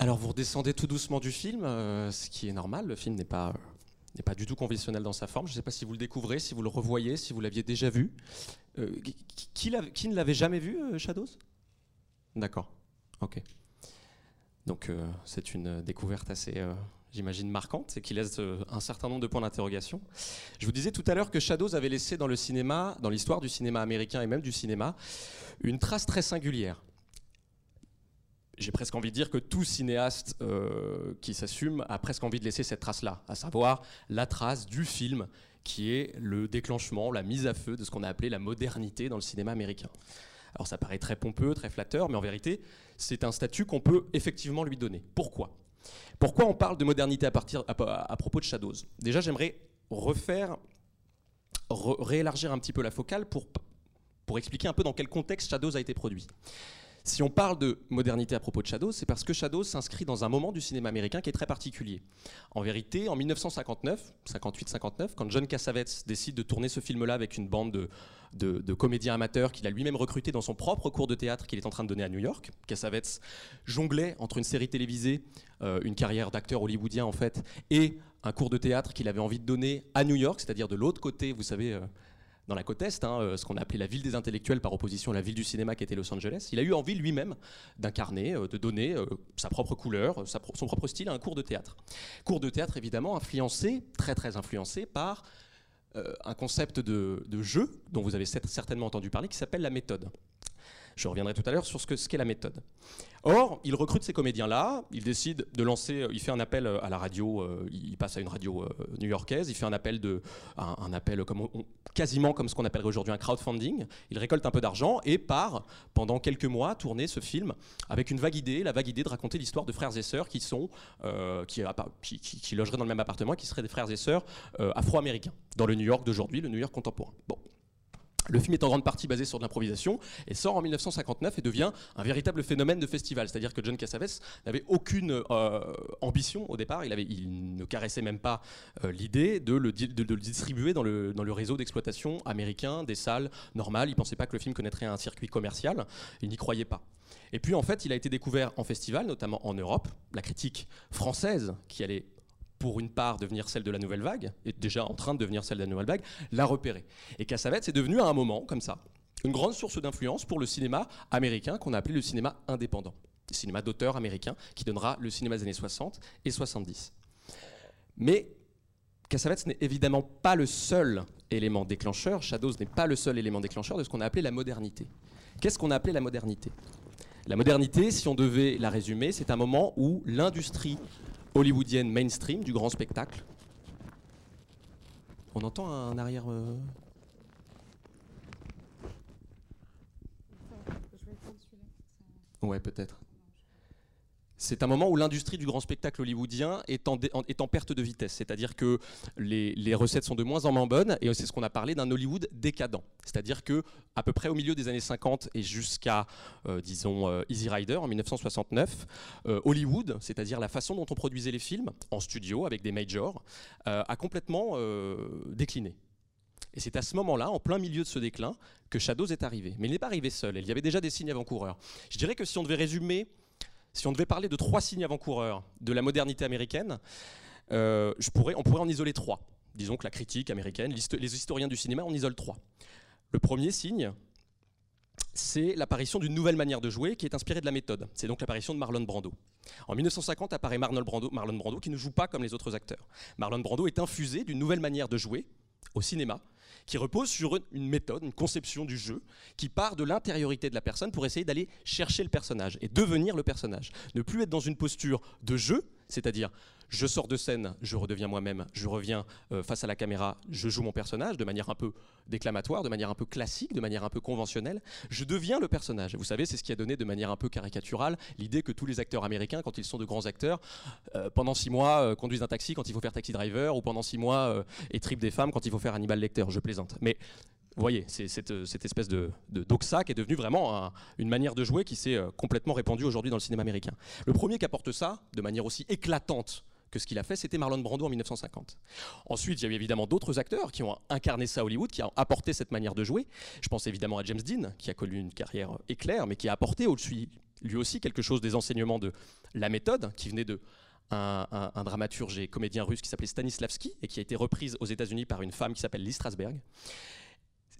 Alors vous redescendez tout doucement du film, euh, ce qui est normal. Le film n'est pas, n'est pas du tout conventionnel dans sa forme. Je ne sais pas si vous le découvrez, si vous le revoyez, si vous l'aviez déjà vu. Euh, qui, qui, ne l'avait jamais vu, euh, Shadows? D'accord. Ok. Donc c'est une découverte assez, j'imagine, marquante et qui laisse un certain nombre de points d'interrogation. Je vous disais tout à l'heure que Shadows avait laissé dans le cinéma, dans l'histoire du cinéma américain et même du cinéma, une trace très singulière j'ai presque envie de dire que tout cinéaste euh, qui s'assume a presque envie de laisser cette trace-là, à savoir la trace du film qui est le déclenchement, la mise à feu de ce qu'on a appelé la modernité dans le cinéma américain. Alors ça paraît très pompeux, très flatteur, mais en vérité, c'est un statut qu'on peut effectivement lui donner. Pourquoi? Pourquoi on parle de modernité à, partir, à, propos de Shadows? Déjà, j'aimerais refaire, réélargir un petit peu la focale pour, pour expliquer un peu dans quel contexte Shadows a été produit. Si on parle de modernité à propos de Shadows, c'est parce que Shadows s'inscrit dans un moment du cinéma américain qui est très particulier. En vérité, en 1959, 58-59, quand John Cassavetes décide de tourner ce film-là avec une bande de, comédiens amateurs qu'il a lui-même recruté dans son propre cours de théâtre qu'il est en train de donner à New York, Cassavetes jonglait entre une série télévisée, euh, une carrière d'acteur hollywoodien en fait, et un cours de théâtre qu'il avait envie de donner à New York, c'est-à-dire de l'autre côté, vous savez, euh, dans la côte Est, hein, euh, ce qu'on a appelé la ville des intellectuels par opposition à la ville du cinéma qui était Los Angeles. Il a eu envie lui-même d'incarner, euh, de donner euh, sa propre couleur, son propre style à un cours de théâtre. Cours de théâtre évidemment influencé, très très influencé par un concept de, de, jeu dont vous avez certainement entendu parler qui s'appelle la méthode. Je reviendrai tout à l'heure sur ce qu'est la méthode. Or, il recrute ces comédiens-là, il décide de lancer, euh, il fait un appel euh, à la radio, euh, il passe à une radio new-yorkaise, il fait un appel, de, un, appel quasiment comme ce qu'on appellerait aujourd'hui un crowdfunding, il récolte un peu d'argent et part pendant quelques mois tourner ce film avec une vague idée, la vague idée de raconter l'histoire de frères et sœurs qui sont, qui, qui, logeraient dans le même appartement, qui seraient des frères et sœurs afro-américains, dans le New York d'aujourd'hui, le New York contemporain. Bon. Le film est en grande partie basé sur de l'improvisation et sort en 1959 et devient un véritable phénomène de festival. C'est-à-dire que John Cassavetes n'avait aucune euh, ambition au départ, il, ne caressait même pas euh, l'idée de le, distribuer dans le, dans le réseau d'exploitation américain des salles normales. Il ne pensait pas que le film connaîtrait un circuit commercial, il n'y croyait pas. Et puis en fait, il a été découvert en festival, notamment en Europe. La critique française, qui allait pour une part devenir celle de la nouvelle vague, et déjà en train de devenir celle de la nouvelle vague, l'a repéré. Et Cassavetes est devenu à un moment, comme ça, une grande source d'influence pour le cinéma américain qu'on a appelé le cinéma indépendant, le cinéma d'auteur américain qui donnera le cinéma des années 60 et 70. Mais Cassavetes n'est évidemment pas le seul élément déclencheur, Shadows n'est pas le seul élément déclencheur de ce qu'on a appelé la modernité. Qu'est-ce qu'on a appelé la modernité? La modernité, si on devait la résumer, c'est un moment où l'industrie hollywoodienne mainstream du grand spectacle. On entend un arrière. Euh, ouais, peut-être c'est un moment où l'industrie du grand spectacle hollywoodien est en, perte de vitesse. C'est-à-dire que les, recettes sont de moins en moins bonnes et c'est ce qu'on a parlé d'un Hollywood décadent. C'est-à-dire que à peu près au milieu des années 50 et jusqu'à, euh, disons, euh, Easy Rider en 1969, euh, Hollywood, c'est-à-dire la façon dont on produisait les films en studio avec des majors, a complètement décliné. Et c'est à ce moment-là, en plein milieu de ce déclin, que Shadows est arrivé. Mais il n'est pas arrivé seul, il y avait déjà des signes avant-coureurs. Je dirais que si on devait résumer si on devait parler de trois signes avant-coureurs de la modernité américaine, euh, je on pourrait en isoler trois. Disons que la critique américaine, les historiens du cinéma en isolent trois. Le premier signe, c'est l'apparition d'une nouvelle manière de jouer qui est inspirée de la méthode. C'est donc l'apparition de Marlon Brando. En 1950 apparaît Marlon Brando qui ne joue pas comme les autres acteurs. Marlon Brando est infusé d'une nouvelle manière de jouer au cinéma qui repose sur une méthode, une conception du jeu, qui part de l'intériorité de la personne pour essayer d'aller chercher le personnage et devenir le personnage. Ne plus être dans une posture de jeu, c'est-à-dire je sors de scène, je redeviens moi-même, je reviens euh, face à la caméra, je joue mon personnage de manière un peu déclamatoire, de manière un peu classique, de manière un peu conventionnelle. Je deviens le personnage. Vous savez, c'est ce qui a donné de manière un peu caricaturale l'idée que tous les acteurs américains, quand ils sont de grands acteurs, euh, pendant six mois euh, conduisent un taxi quand il faut faire Taxi Driver, ou pendant six mois étripent des femmes quand il faut faire Hannibal Lecter. Je plaisante. Mais vous voyez, c'est cette, espèce de, doxa qui est devenue vraiment une manière de jouer qui s'est complètement répandue aujourd'hui dans le cinéma américain. Le premier qui apporte ça, de manière aussi éclatante que ce qu'il a fait, c'était Marlon Brando en 1950. Ensuite, il y a eu évidemment d'autres acteurs qui ont incarné ça à Hollywood, qui ont apporté cette manière de jouer. Je pense évidemment à James Dean, qui a connu une carrière éclair, mais qui a apporté au-dessus lui aussi quelque chose des enseignements de la méthode, qui venait de un, dramaturge et comédien russe qui s'appelait Stanislavski et qui a été reprise aux États-Unis par une femme qui s'appelle Lee Strasberg.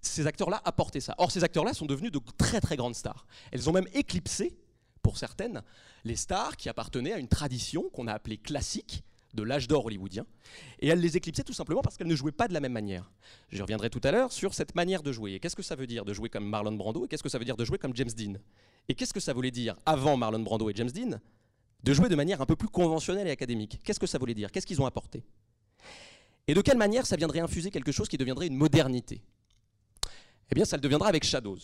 Ces acteurs-là apportaient ça. Or, ces acteurs-là sont devenus de très très grandes stars. Elles ont même éclipsé, pour certaines, les stars qui appartenaient à une tradition qu'on a appelée classique, de l'âge d'or hollywoodien, et elles les éclipsaient tout simplement parce qu'elles ne jouaient pas de la même manière. Je reviendrai tout à l'heure sur cette manière de jouer. Et qu'est-ce que ça veut dire de jouer comme Marlon Brando, et qu'est-ce que ça veut dire de jouer comme James Dean? Et qu'est-ce que ça voulait dire avant Marlon Brando et James Dean? De jouer de manière un peu plus conventionnelle et académique. Qu'est-ce que ça voulait dire? Qu'est-ce qu'ils ont apporté? Et de quelle manière ça viendrait infuser quelque chose qui deviendrait une modernité? Eh bien, ça le deviendra avec Shadows.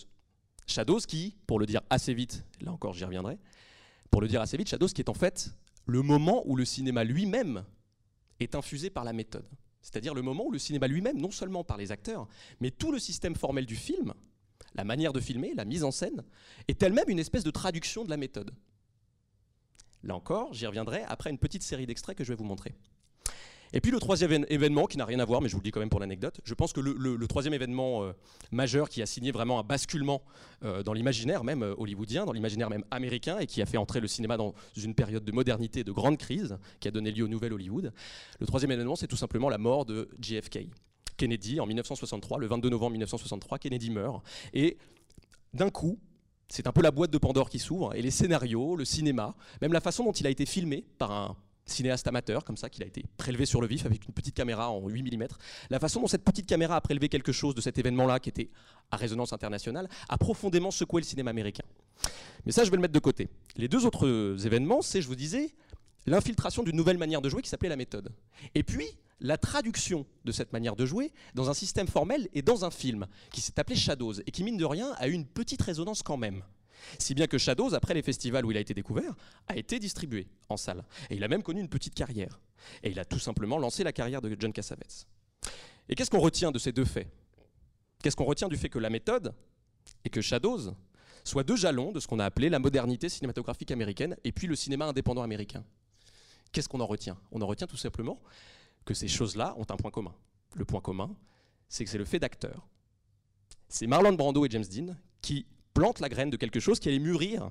Shadows qui, pour le dire assez vite, là encore j'y reviendrai, pour le dire assez vite, Shadows qui est en fait le moment où le cinéma lui-même est infusé par la méthode. C'est-à-dire le moment où le cinéma lui-même, non seulement par les acteurs, mais tout le système formel du film, la manière de filmer, la mise en scène, est elle-même une espèce de traduction de la méthode. Là encore, j'y reviendrai après une petite série d'extraits que je vais vous montrer. Et puis le troisième événement, qui n'a rien à voir, mais je vous le dis quand même pour l'anecdote, je pense que le, troisième événement euh, majeur qui a signé vraiment un basculement euh, dans l'imaginaire même euh, hollywoodien, dans l'imaginaire même américain, et qui a fait entrer le cinéma dans une période de modernité, de grande crise, qui a donné lieu au nouvel Hollywood, le troisième événement, c'est tout simplement la mort de JFK. Kennedy, en 1963, le 22 novembre 1963, Kennedy meurt, et d'un coup, c'est un peu la boîte de Pandore qui s'ouvre, et les scénarios, le cinéma, même la façon dont il a été filmé par un cinéaste amateur, comme ça, qu'il a été prélevé sur le vif avec une petite caméra en 8 mm, la façon dont cette petite caméra a prélevé quelque chose de cet événement-là, qui était à résonance internationale, a profondément secoué le cinéma américain. Mais ça, je vais le mettre de côté. Les deux autres événements, c'est, je vous disais, l'infiltration d'une nouvelle manière de jouer qui s'appelait la méthode. Et puis, la traduction de cette manière de jouer dans un système formel et dans un film qui s'est appelé Shadows et qui, mine de rien, a eu une petite résonance quand même. Si bien que Shadows, après les festivals où il a été découvert, a été distribué en salle. Et il a même connu une petite carrière. Et il a tout simplement lancé la carrière de John Cassavetes. Et qu'est-ce qu'on retient de ces deux faits? Qu'est-ce qu'on retient du fait que la méthode et que Shadows soient deux jalons de ce qu'on a appelé la modernité cinématographique américaine et puis le cinéma indépendant américain? Qu'est-ce qu'on en retient? On en retient tout simplement que ces choses-là ont un point commun. Le point commun, c'est que c'est le fait d'acteurs. C'est Marlon Brando et James Dean qui plantent la graine de quelque chose qui allait mûrir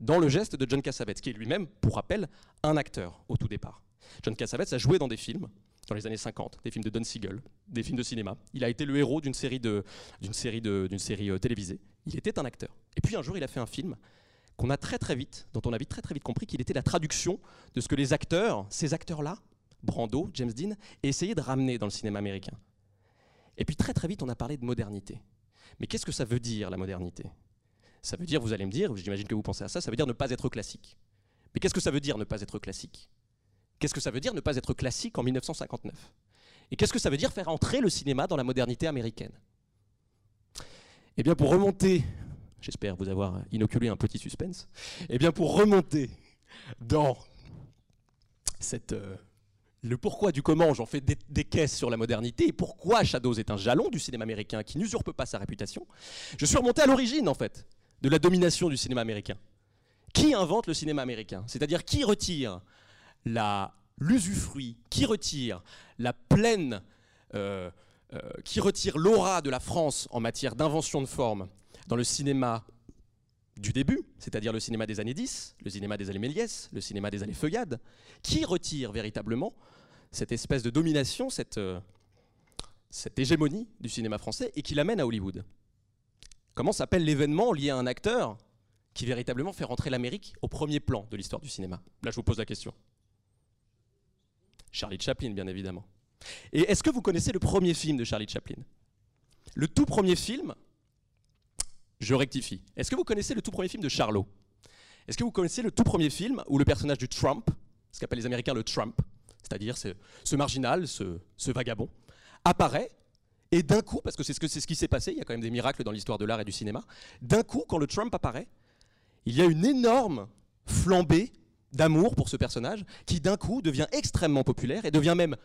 dans le geste de John Cassavetes, qui est lui-même, pour rappel, un acteur au tout départ. John Cassavetes a joué dans des films dans les années 50, des films de Don Siegel, des films de cinéma. Il a été le héros d'une série, de, série euh, télévisée. Il était un acteur. Et puis un jour, il a fait un film qu'on a très très vite, dont on a vite très très vite compris qu'il était la traduction de ce que les acteurs, ces acteurs-là, Brando, James Dean, et essayer de ramener dans le cinéma américain. Et puis très très vite, on a parlé de modernité. Mais qu'est-ce que ça veut dire la modernité? Ça veut dire, vous allez me dire, j'imagine que vous pensez à ça, ça veut dire ne pas être classique. Mais qu'est-ce que ça veut dire ne pas être classique? Qu'est-ce que ça veut dire ne pas être classique en 1959 Et qu'est-ce que ça veut dire faire entrer le cinéma dans la modernité américaine? Eh bien, pour remonter, j'espère vous avoir inoculé un petit suspense, eh bien, pour remonter dans cette... Euh, le pourquoi du comment, j'en fais des, caisses sur la modernité, et pourquoi Shadows est un jalon du cinéma américain qui n'usurpe pas sa réputation, je suis remonté à l'origine, en fait, de la domination du cinéma américain. Qui invente le cinéma américain? C'est-à-dire qui retire l'usufruit, qui retire la pleine, euh, euh, qui retire l'aura de la France en matière d'invention de forme dans le cinéma du début, c'est-à-dire le cinéma des années 10, le cinéma des années Méliès, le cinéma des années Feuillade, qui retire véritablement cette espèce de domination, cette, euh, cette hégémonie du cinéma français et qui l'amène à Hollywood. Comment s'appelle l'événement lié à un acteur qui véritablement fait rentrer l'Amérique au premier plan de l'histoire du cinéma? Là, je vous pose la question. Charlie Chaplin, bien évidemment. Et est-ce que vous connaissez le premier film de Charlie Chaplin? Le tout premier film, je rectifie. Est-ce que vous connaissez le tout premier film de Charlot? Est-ce que vous connaissez le tout premier film où le personnage du Trump, ce qu'appellent les Américains le Trump, c'est-à-dire ce, marginal, ce, vagabond, apparaît et d'un coup, parce que c'est ce, qui s'est passé, il y a quand même des miracles dans l'histoire de l'art et du cinéma, d'un coup, quand le Trump apparaît, il y a une énorme flambée d'amour pour ce personnage qui d'un coup devient extrêmement populaire et devient même,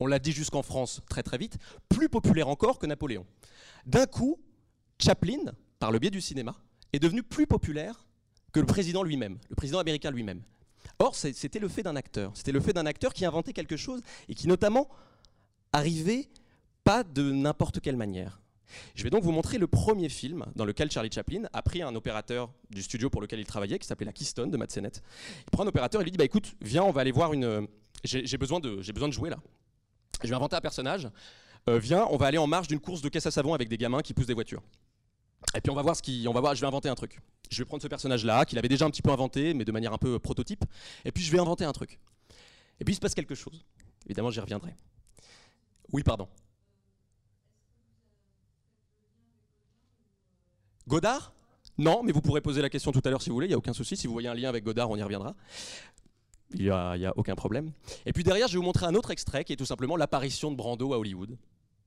on l'a dit jusqu'en France très très vite, plus populaire encore que Napoléon. D'un coup, Chaplin, par le biais du cinéma, est devenu plus populaire que le président lui-même, le président américain lui-même. Or, c'était le fait d'un acteur. C'était le fait d'un acteur qui inventait quelque chose et qui notamment arrivait pas de n'importe quelle manière. Je vais donc vous montrer le premier film dans lequel Charlie Chaplin a pris un opérateur du studio pour lequel il travaillait, qui s'appelait la Keystone de Matt Sennett. Il prend un opérateur et lui dit bah écoute, viens, on va aller voir une. J'ai besoin de, besoin de jouer là. Je vais inventer un personnage. Euh, viens, on va aller en marge d'une course de caisse à savon avec des gamins qui poussent des voitures. Et puis on va voir ce qui, on va voir. Je vais inventer un truc. Je vais prendre ce personnage-là qu'il avait déjà un petit peu inventé, mais de manière un peu prototype. Et puis je vais inventer un truc. Et puis il se passe quelque chose. Évidemment, j'y reviendrai. Oui, pardon. Godard? Non, mais vous pourrez poser la question tout à l'heure si vous voulez, il n'y a aucun souci. Si vous voyez un lien avec Godard, on y reviendra. Il n'y a, a, aucun problème. Et puis derrière, je vais vous montrer un autre extrait qui est tout simplement l'apparition de Brando à Hollywood.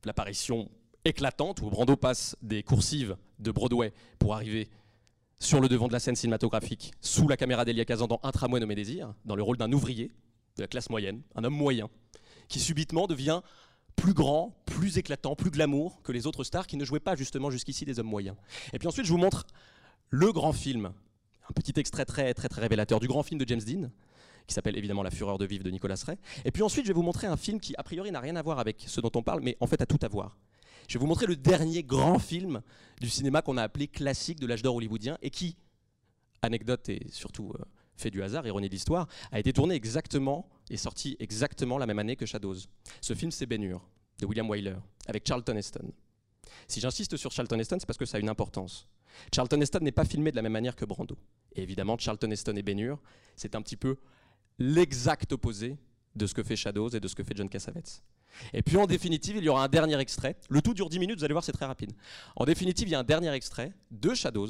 L'apparition éclatante où Brando passe des coursives de Broadway pour arriver sur le devant de la scène cinématographique sous la caméra d'Elia Kazan dans Un tramway nommé Désir, dans le rôle d'un ouvrier de la classe moyenne, un homme moyen, qui subitement devient plus grand, plus éclatant, plus glamour que les autres stars qui ne jouaient pas justement jusqu'ici des hommes moyens. Et puis ensuite, je vous montre le grand film, un petit extrait très très très révélateur du grand film de James Dean, qui s'appelle évidemment La fureur de vivre de Nicolas Ray. Et puis ensuite, je vais vous montrer un film qui a priori n'a rien à voir avec ce dont on parle, mais en fait a tout à voir. Je vais vous montrer le dernier grand film du cinéma qu'on a appelé classique de l'âge d'or hollywoodien et qui, anecdote et surtout euh, fait du hasard, ironie de l'histoire, a été tourné exactement et sorti exactement la même année que Shadows. Ce film, c'est Ben de William Wyler, avec Charlton Heston. Si j'insiste sur Charlton Heston, c'est parce que ça a une importance. Charlton Heston n'est pas filmé de la même manière que Brando. Et évidemment, Charlton Heston et Ben c'est un petit peu l'exact opposé de ce que fait Shadows et de ce que fait John Cassavetes. Et puis en définitive, il y aura un dernier extrait. Le tout dure 10 minutes, vous allez voir, c'est très rapide. En définitive, il y a un dernier extrait de Shadows,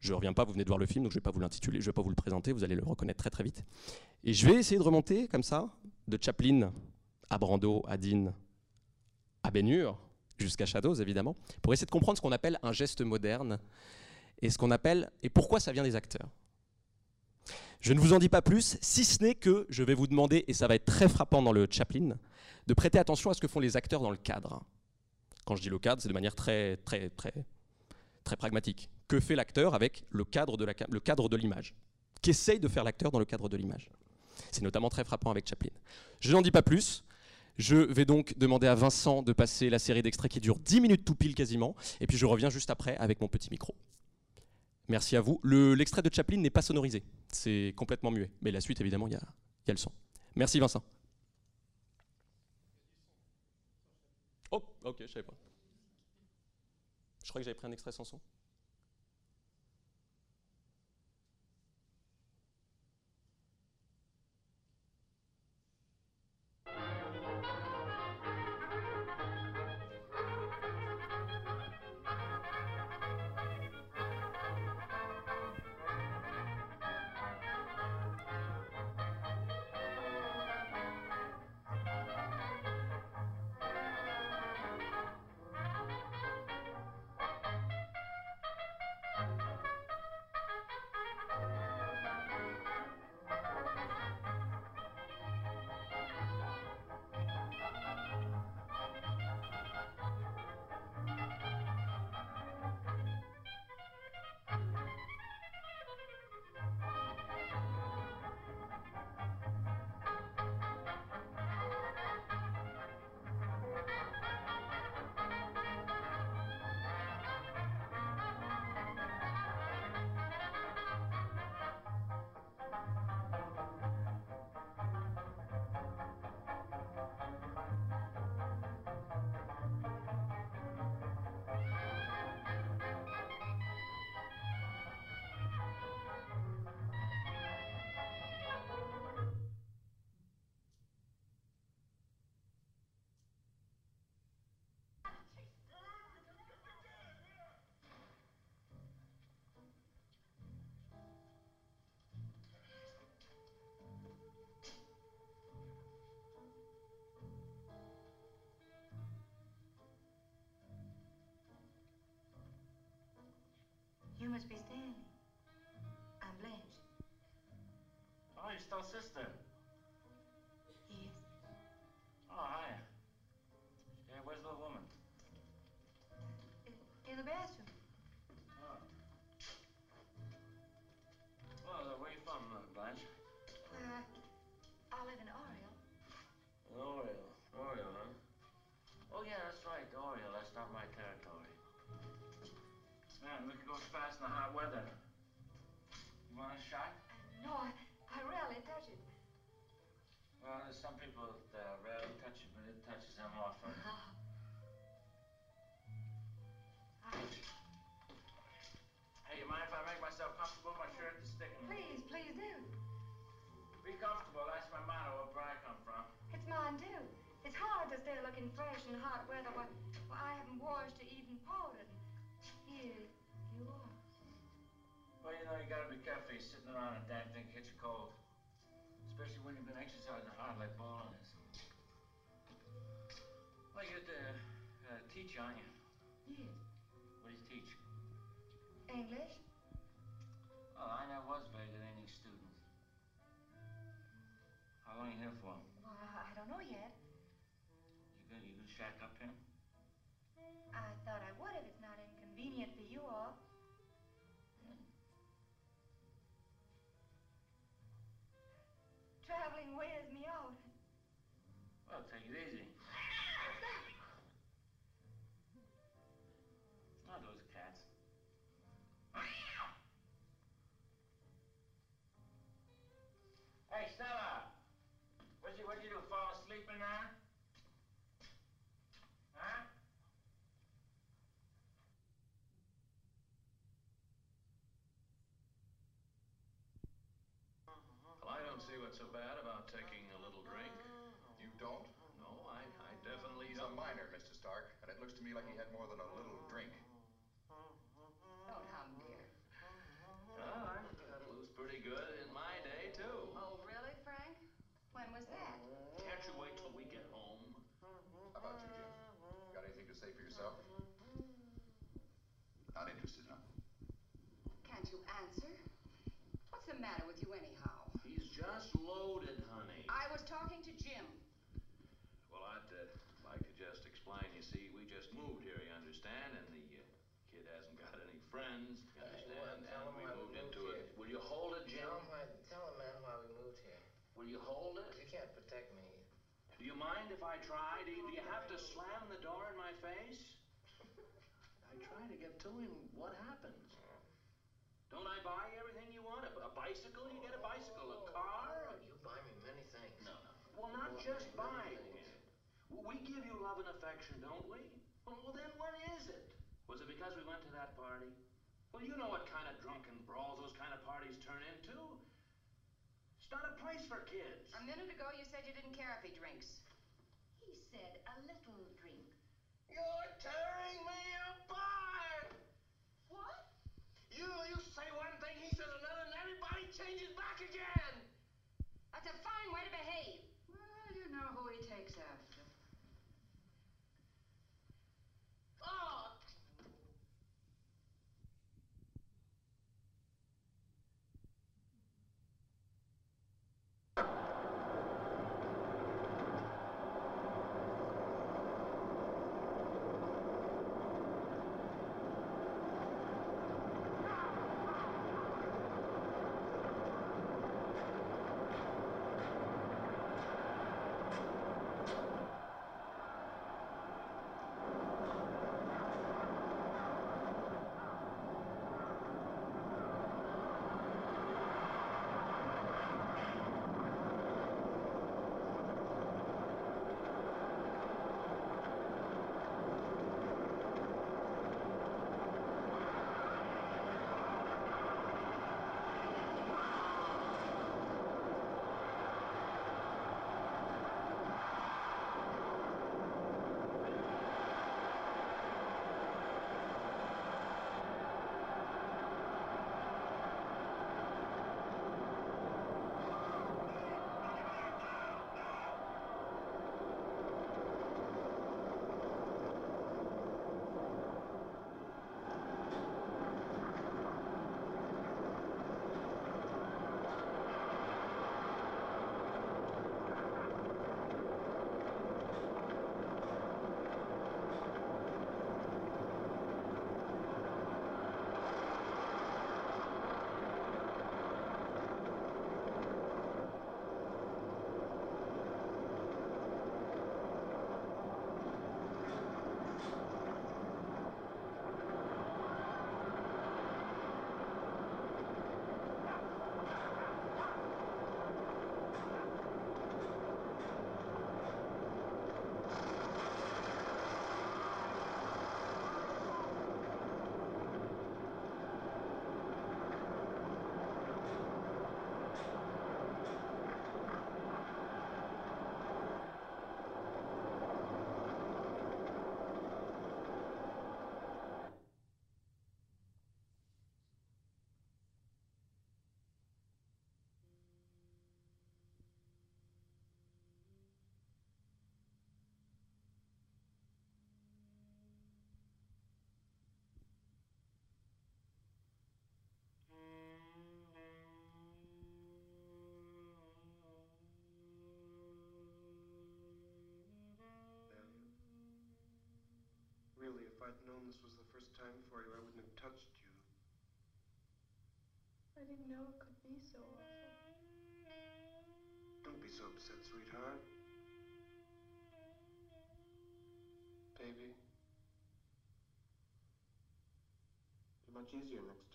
je ne reviens pas, vous venez de voir le film, donc je ne vais pas vous l'intituler, je ne vais pas vous le présenter, vous allez le reconnaître très très vite. Et je vais essayer de remonter comme ça, de Chaplin à Brando, à Dean, à Ben jusqu'à Shadows évidemment, pour essayer de comprendre ce qu'on appelle un geste moderne et ce qu'on appelle et pourquoi ça vient des acteurs. Je ne vous en dis pas plus, si ce n'est que je vais vous demander, et ça va être très frappant dans le Chaplin, de prêter attention à ce que font les acteurs dans le cadre. Quand je dis le cadre, c'est de manière très, très, très, très pragmatique que fait l'acteur avec le cadre de, l'image? Qu'essaye de faire l'acteur dans le cadre de l'image? C'est notamment très frappant avec Chaplin. Je n'en dis pas plus. Je vais donc demander à Vincent de passer la série d'extraits qui dure 10 minutes tout pile quasiment, et puis je reviens juste après avec mon petit micro. Merci à vous. L'extrait de Chaplin n'est pas sonorisé, c'est complètement muet, mais la suite évidemment, il y, y a, le son. Merci Vincent. Oh, ok, je savais pas. Je crois que j'avais pris un extrait sans son. Must be Stanley. I'm Blanche. Oh, you're still sister. Yes. Oh, hi. Yeah, where's the woman? In the bathroom. Oh. Well, uh, where you from, uh, Blanche? Uh, I live in Oriel. Oriole. Oriole, huh? Oh, yeah, that's right, Oriole. That's not my territory. Man, we could go fast in the hot weather. You want a shot? No, I, I rarely touch it. Well, there's some people that uh, rarely touch it, but it touches them often. Ah. Hey, you mind if I make myself comfortable? My shirt is sticking. please, please do. Be comfortable. That's my motto, where I come from. It's mine too. It's hard to stay looking fresh in hot weather when, when I haven't washed or even powdered. Well, you know, you gotta be careful. You're sitting around and damn thing catch a cold. Especially when you've been exercising hard like Ballin is. Well, you're the uh, teacher, aren't you? Yes. What do you teach? English? Well, I never was very good any student. How long you here for? Well, I don't know yet. You gonna, you gonna shack up here? I thought I would if it's not inconvenient Traveling wears me out. Well, take it easy. Not those cats. Hey, Stella! What'd you, what'd you do, fall asleep in there? Huh? Well, I don't see what's so bad about taking a little drink. You don't? No, I, I definitely He's a don't. minor, Mr. Stark, and it looks to me like he had more than a little drink. Don't hum, dear. Well, I got loose pretty good in my day, too. Oh, really, Frank? When was that? Can't you wait till we get home? How about you, Jim? Got anything to say for yourself? Not interested, huh? Can't you answer? What's the matter with you, anyhow? He's just loaded, honey. I was talking to Jim. Well, I'd uh, like to just explain. You see, we just moved here, you understand, and the uh, kid hasn't got any friends, you Hey, understand, well, tell and him we why we moved moved into here. it. Will you hold it, Jim? Tell him, why, tell him, man, why we moved here. Will you hold it? You can't protect me. Do you mind if I try? Do you, do you have to slam the door in my face? I try to get to him. What happens? Don't I buy everything you want? A, a bicycle? You get a bicycle. A oh. car? Oh, you buy me many things. No, no. Well, not just buying it. We give you love and affection, don't we? Well, well, then what is it? Was it because we went to that party? Well, you know what kind of drunken brawls those kind of parties turn into. It's not a place for kids. A minute ago, you said you didn't care if he drinks. He said a little drink. You're tearing me apart! What? You, you changes back again! That's a fine way to behave. Well, you know who he takes after. Oh! Really, if I'd known this was the first time for you, I wouldn't have touched you. I didn't know it could be so awful. Don't be so upset, sweetheart. Baby. Be much easier next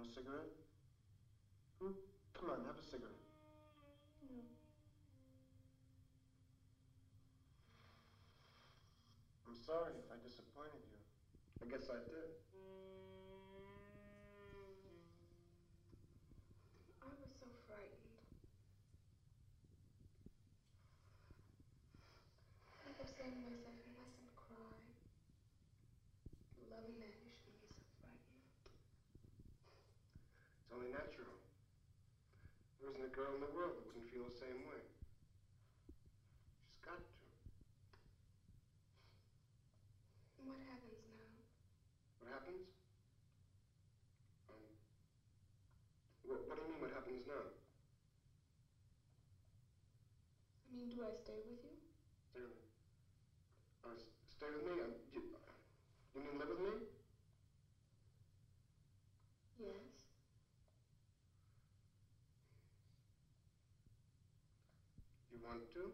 Want a cigarette? Hmm? Come on, have a cigarette. No. I'm sorry if I disappointed you. I guess I did. I was so frightened. I kept saying to myself, I mustn't cry. Loving that you shouldn't be so frightened. It's only natural. There isn't a girl in the world that wouldn't feel the same way. She's got to. What happens now? What happens? Um, what, what do you mean, what happens now? I mean, do I stay with you? Stay with me. Uh, stay with me? Um, you, you mean live with me? Yes. You want to?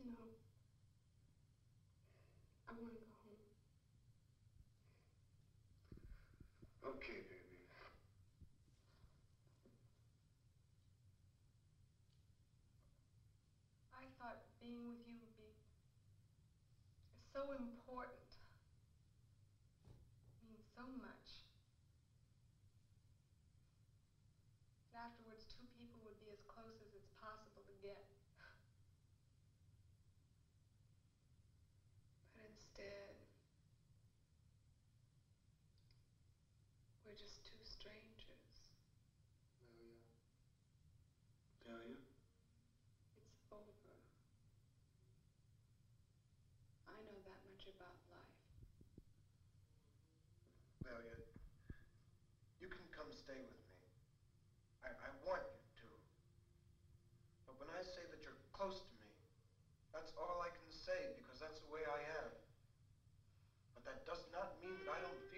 No. I want to go home. Okay, baby. I thought being with you would be so important. Mean so much. And afterwards, two people would be as close as it's possible to get. But instead, we're just two strangers. Delia. Delia? It's over. I know that much about life. Delia, you can come stay with me. I, I want you to. But when I say that you're close to me, that's all I can say because that's the way I am. But that does not mean that I don't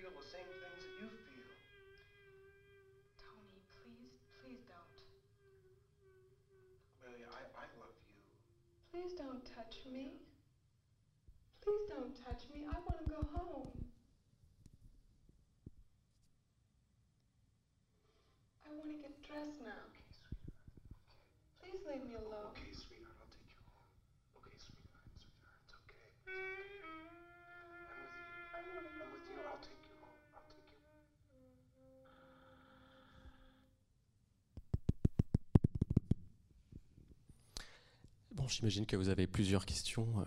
Please don't touch me. Please don't touch me. I want to go home. I want to get dressed now. Please leave me alone. Okay, sweetheart, I'll take you home. Okay, sweetheart, sweetheart, it's okay. I'm with you. I'm with you. I'll take j'imagine que vous avez plusieurs questions euh,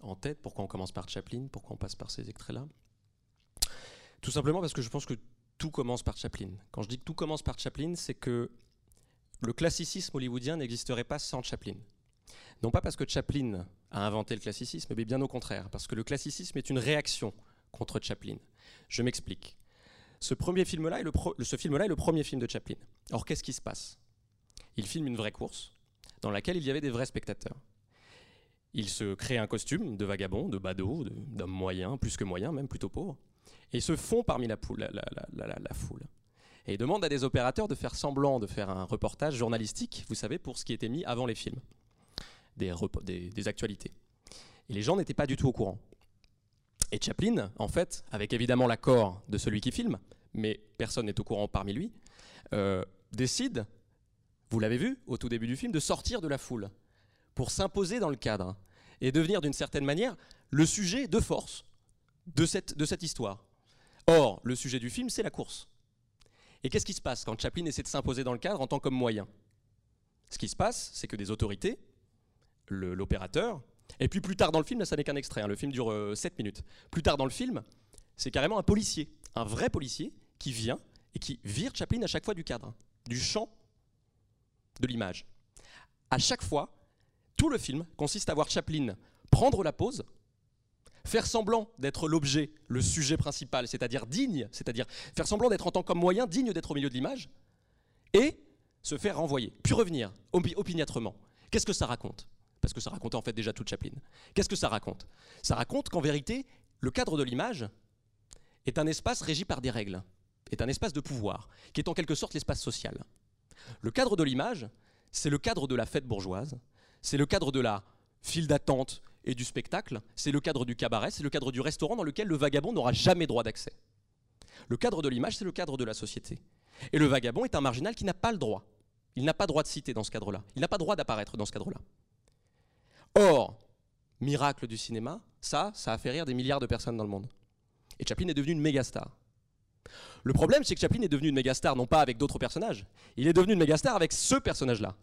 en tête. Pourquoi on commence par Chaplin? Pourquoi on passe par ces extraits-là? Tout simplement parce que je pense que tout commence par Chaplin. Quand je dis que tout commence par Chaplin, c'est que le classicisme hollywoodien n'existerait pas sans Chaplin. Non pas parce que Chaplin a inventé le classicisme, mais bien au contraire, parce que le classicisme est une réaction contre Chaplin. Je m'explique. Ce premier film-là est le, film-là est le premier film de Chaplin. Or, qu'est-ce qui se passe? Il filme une vraie course dans laquelle il y avait des vrais spectateurs. Il se crée un costume de vagabond, de badaud, d'homme moyen, plus que moyen, même plutôt pauvre, et se fond parmi la, poule- la- foule. Et il demande à des opérateurs de faire semblant de faire un reportage journalistique, vous savez, pour ce qui était mis avant les films, des actualités. Et les gens n'étaient pas du tout au courant. Et Chaplin, en fait, avec évidemment l'accord de celui qui filme, mais personne n'est au courant parmi lui, euh, décide vous l'avez vu au tout début du film, de sortir de la foule pour s'imposer dans le cadre et devenir d'une certaine manière le sujet de force de cette, histoire. Or, le sujet du film, c'est la course. Et qu'est-ce qui se passe quand Chaplin essaie de s'imposer dans le cadre en tant que moyen? Ce qui se passe, c'est que des autorités, l'opérateur, et puis plus tard dans le film, là ça n'est qu'un extrait, hein, le film dure 7 minutes, plus tard dans le film, c'est carrément un policier, un vrai policier qui vient et qui vire Chaplin à chaque fois du cadre, du champ de l'image. À chaque fois, tout le film consiste à voir Chaplin prendre la pose, faire semblant d'être l'objet, le sujet principal, c'est-à-dire digne, c'est-à-dire faire semblant d'être en tant qu'homme moyen digne d'être au milieu de l'image, et se faire renvoyer, puis revenir opiniâtrement. Qu'est-ce que ça raconte? Parce que ça racontait en fait déjà toute Chaplin. Qu'est-ce que ça raconte? Ça raconte qu'en vérité, le cadre de l'image est un espace régi par des règles, est un espace de pouvoir, qui est en quelque sorte l'espace social. Le cadre de l'image, c'est le cadre de la fête bourgeoise, c'est le cadre de la file d'attente et du spectacle, c'est le cadre du cabaret, c'est le cadre du restaurant dans lequel le vagabond n'aura jamais droit d'accès. Le cadre de l'image, c'est le cadre de la société. Et le vagabond est un marginal qui n'a pas le droit. Il n'a pas droit de citer dans ce cadre-là. Il n'a pas droit d'apparaître dans ce cadre-là. Or, miracle du cinéma, ça, ça a fait rire des milliards de personnes dans le monde. Et Chaplin est devenu une méga star. Le problème, c'est que Chaplin est devenu une méga star non pas avec d'autres personnages, il est devenu une méga star avec ce personnage-là.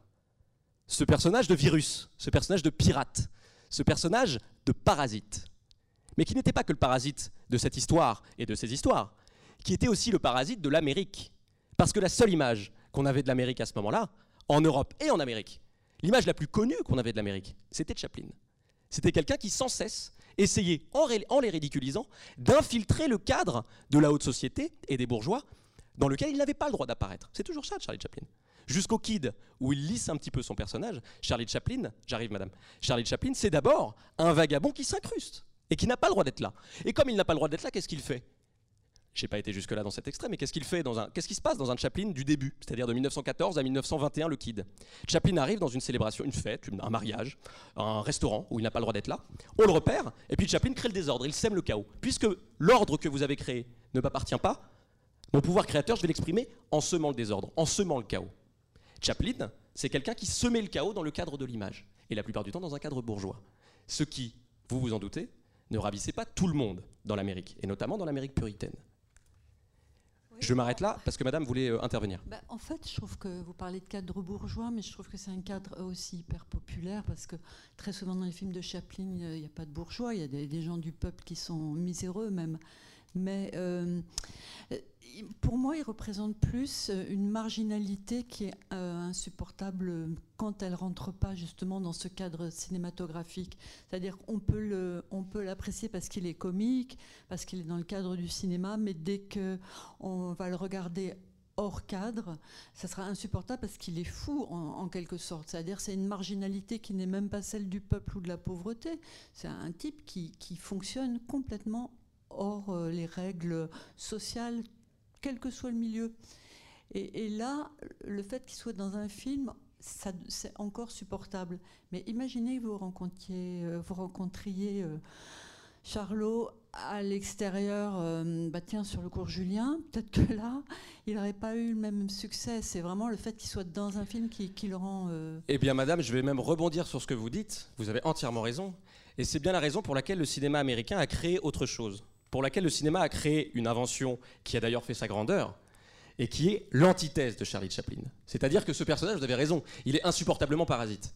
Ce personnage de virus, ce personnage de pirate, ce personnage de parasite. Mais qui n'était pas que le parasite de cette histoire et de ces histoires, qui était aussi le parasite de l'Amérique. Parce que la seule image qu'on avait de l'Amérique à ce moment-là, en Europe et en Amérique, l'image la plus connue qu'on avait de l'Amérique, c'était Chaplin. C'était quelqu'un qui sans cesse essayait, en, les ridiculisant, d'infiltrer le cadre de la haute société et des bourgeois dans lequel il n'avait pas le droit d'apparaître. C'est toujours ça, Charlie Chaplin. Jusqu'au Kid, où il lisse un petit peu son personnage, Charlie Chaplin, j'arrive madame, Charlie Chaplin, c'est d'abord un vagabond qui s'incruste et qui n'a pas le droit d'être là. Et comme il n'a pas le droit d'être là, qu'est-ce qu'il fait? J'ai pas été jusque-là dans cet extrait, mais qu'est-ce qu'il fait dans un, qu'est-ce qui se passe dans un Chaplin du début, c'est-à-dire de 1914 à 1921, le Kid? Chaplin arrive dans une célébration, une fête, un mariage, un restaurant où il n'a pas le droit d'être là. On le repère, et puis Chaplin crée le désordre, il sème le chaos. Puisque l'ordre que vous avez créé ne m'appartient pas, mon pouvoir créateur, je vais l'exprimer en semant le désordre, en semant le chaos. Chaplin, c'est quelqu'un qui semait le chaos dans le cadre de l'image, et la plupart du temps dans un cadre bourgeois. Ce qui, vous vous en doutez, ne ravissait pas tout le monde dans l'Amérique, et notamment dans l'Amérique puritaine. Je m'arrête là parce que madame voulait euh, intervenir. Bah, en fait, je trouve que vous parlez de cadre bourgeois, mais je trouve que c'est un cadre aussi hyper populaire parce que très souvent dans les films de Chaplin, il n'y a pas de bourgeois, il y a des, gens du peuple qui sont miséreux même. Mais euh, pour moi, il représente plus euh, une marginalité qui est euh, insupportable quand elle rentre pas justement dans ce cadre cinématographique. C'est-à-dire qu'on peut l'apprécier parce qu'il est comique, parce qu'il est dans le cadre du cinéma, mais dès que on va le regarder hors cadre, ça sera insupportable parce qu'il est fou en, quelque sorte. C'est-à-dire c'est une marginalité qui n'est même pas celle du peuple ou de la pauvreté. C'est un type qui, qui fonctionne complètement hors euh, les règles sociales quel que soit le milieu. Et, là, le fait qu'il soit dans un film, c'est encore supportable. Mais imaginez que vous rencontriez, euh, vous rencontriez euh, Charlot à l'extérieur, euh, bah tiens, sur le cours Julien, peut-être que là, il n'aurait pas eu le même succès. C'est vraiment le fait qu'il soit dans un film qui, qui le rend... Eh bien, madame, je vais même rebondir sur ce que vous dites. Vous avez entièrement raison. Et c'est bien la raison pour laquelle le cinéma américain a créé autre chose pour laquelle le cinéma a créé une invention qui a d'ailleurs fait sa grandeur, et qui est l'antithèse de Charlie Chaplin. C'est-à-dire que ce personnage, vous avez raison, il est insupportablement parasite.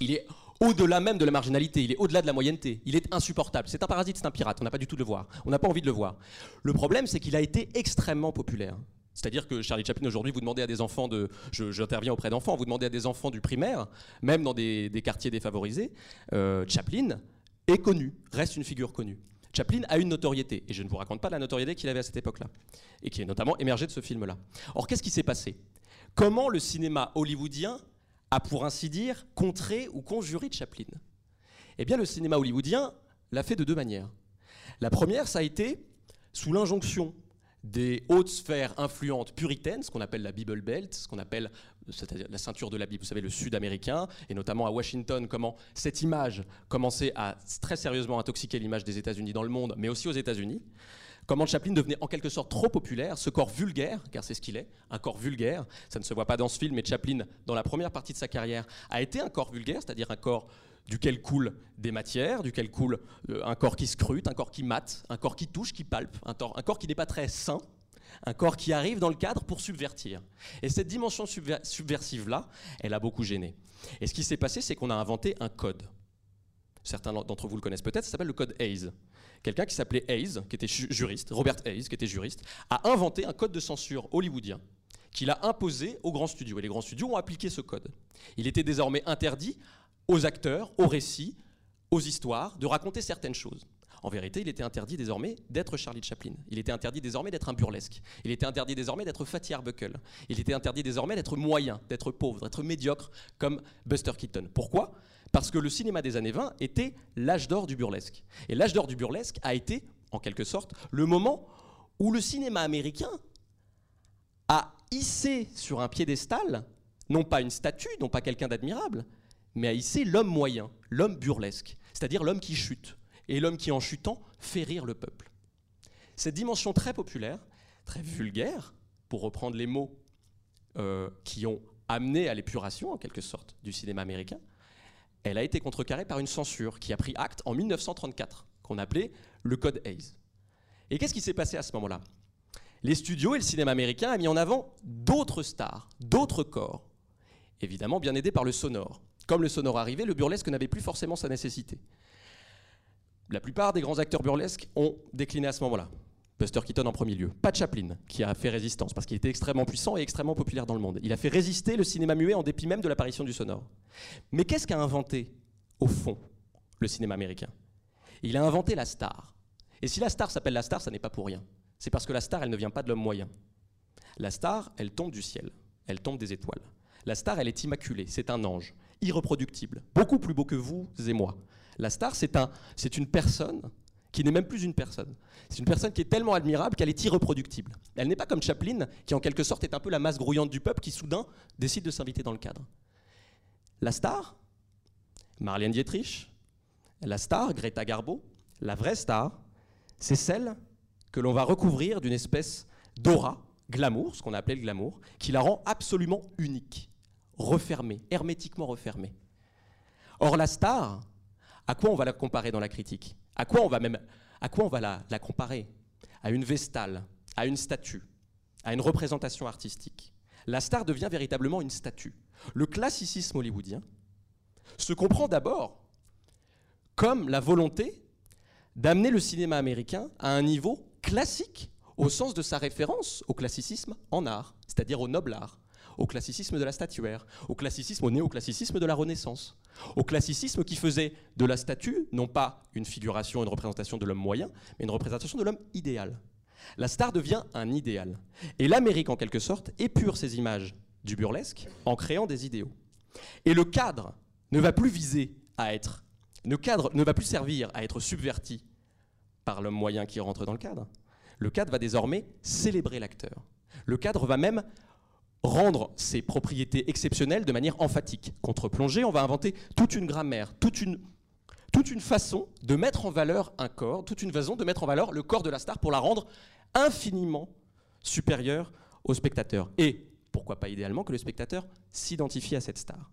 Il est au-delà même de la marginalité, il est au-delà de la moyenneté, il est insupportable. C'est un parasite, c'est un pirate, on n'a pas du tout de le voir, on n'a pas envie de le voir. Le problème, c'est qu'il a été extrêmement populaire. C'est-à-dire que Charlie Chaplin, aujourd'hui, vous demandez à des enfants de. J'interviens auprès d'enfants, vous demandez à des enfants du primaire, même dans des, quartiers défavorisés, euh, Chaplin est connu, reste une figure connue. Chaplin a une notoriété, et je ne vous raconte pas la notoriété qu'il avait à cette époque-là, et qui est notamment émergée de ce film-là. Or, qu'est-ce qui s'est passé? Comment le cinéma hollywoodien a, pour ainsi dire, contré ou conjuré Chaplin? Eh bien, le cinéma hollywoodien l'a fait de deux manières. La première, ça a été sous l'injonction des hautes sphères influentes puritaines, ce qu'on appelle la Bible Belt, ce qu'on appelle la ceinture de la Bible, vous savez, le sud américain, et notamment à Washington, comment cette image commençait à très sérieusement intoxiquer l'image des États-Unis dans le monde, mais aussi aux États-Unis. Comment Chaplin devenait en quelque sorte trop populaire, ce corps vulgaire, car c'est ce qu'il est, un corps vulgaire. Ça ne se voit pas dans ce film, mais Chaplin, dans la première partie de sa carrière, a été un corps vulgaire, c'est-à-dire un corps duquel coulent des matières, duquel coule euh, un corps qui scrute, un corps qui mate, un corps qui touche, qui palpe, un corps qui n'est pas très sain, un corps qui arrive dans le cadre pour subvertir. Et cette dimension subversive-là, elle a beaucoup gêné. Et ce qui s'est passé, c'est qu'on a inventé un code. Certains d'entre vous le connaissent peut-être, ça s'appelle le code Hayes. Quelqu'un qui s'appelait Hayes, qui était juriste, Robert Hayes, qui était juriste, a inventé un code de censure hollywoodien qu'il a imposé aux grands studios. Et les grands studios ont appliqué ce code. Il était désormais interdit aux acteurs, aux récits, aux histoires, de raconter certaines choses. En vérité, il était interdit désormais d'être Charlie Chaplin. Il était interdit désormais d'être un burlesque. Il était interdit désormais d'être Fatty Arbuckle. Il était interdit désormais d'être moyen, d'être pauvre, d'être médiocre comme Buster Keaton. Pourquoi? Parce que le cinéma des années 20 était l'âge d'or du burlesque. Et l'âge d'or du burlesque a été, en quelque sorte, le moment où le cinéma américain a hissé sur un piédestal, non pas une statue, non pas quelqu'un d'admirable, mais a hissé l'homme moyen, l'homme burlesque, c'est-à-dire l'homme qui chute, et l'homme qui en chutant fait rire le peuple. Cette dimension très populaire, très vulgaire, pour reprendre les mots euh, qui ont amené à l'épuration, en quelque sorte, du cinéma américain, elle a été contrecarrée par une censure qui a pris acte en 1934, qu'on appelait le Code Hayes. Et qu'est-ce qui s'est passé à ce moment-là? Les studios et le cinéma américain ont mis en avant d'autres stars, d'autres corps, évidemment bien aidés par le sonore. Comme le sonore arrivait, le burlesque n'avait plus forcément sa nécessité. La plupart des grands acteurs burlesques ont décliné à ce moment-là. Buster Keaton en premier lieu. Pas Chaplin, qui a fait résistance, parce qu'il était extrêmement puissant et extrêmement populaire dans le monde. Il a fait résister le cinéma muet en dépit même de l'apparition du sonore. Mais qu'est-ce qu'a inventé, au fond, le cinéma américain? Il a inventé la star. Et si la star s'appelle la star, ça n'est pas pour rien. C'est parce que la star, elle ne vient pas de l'homme moyen. La star, elle tombe du ciel, elle tombe des étoiles. La star, elle est immaculée, c'est un ange, irreproductible, beaucoup plus beau que vous et moi. La star, c'est un, une personne qui n'est même plus une personne. C'est une personne qui est tellement admirable qu'elle est irreproductible. Elle n'est pas comme Chaplin, qui en quelque sorte est un peu la masse grouillante du peuple qui soudain décide de s'inviter dans le cadre. La star, Marlène Dietrich, la star, Greta Garbo, la vraie star, c'est celle que l'on va recouvrir d'une espèce d'aura, glamour, ce qu'on appelait le glamour, qui la rend absolument unique, refermée, hermétiquement refermée. Or la star, à quoi on va la comparer dans la critique? À quoi on va même à quoi on va la, la comparer? À une vestale, à une statue, à une représentation artistique. La star devient véritablement une statue. Le classicisme hollywoodien se comprend d'abord comme la volonté d'amener le cinéma américain à un niveau classique au sens de sa référence au classicisme en art, c'est-à-dire au noble art, au classicisme de la statuaire, au classicisme, au néoclassicisme de la Renaissance, au classicisme qui faisait de la statue non pas une figuration, une représentation de l'homme moyen, mais une représentation de l'homme idéal. La star devient un idéal. Et l'Amérique, en quelque sorte, épure ces images du burlesque en créant des idéaux. Et le cadre ne va plus viser à être, le cadre ne va plus servir à être subverti par l'homme moyen qui rentre dans le cadre. Le cadre va désormais célébrer l'acteur. Le cadre va même rendre ses propriétés exceptionnelles de manière emphatique. Contre-plongée, on va inventer toute une grammaire, toute une, toute une façon de mettre en valeur un corps, toute une façon de mettre en valeur le corps de la star pour la rendre infiniment supérieure au spectateur. Et pourquoi pas idéalement que le spectateur s'identifie à cette star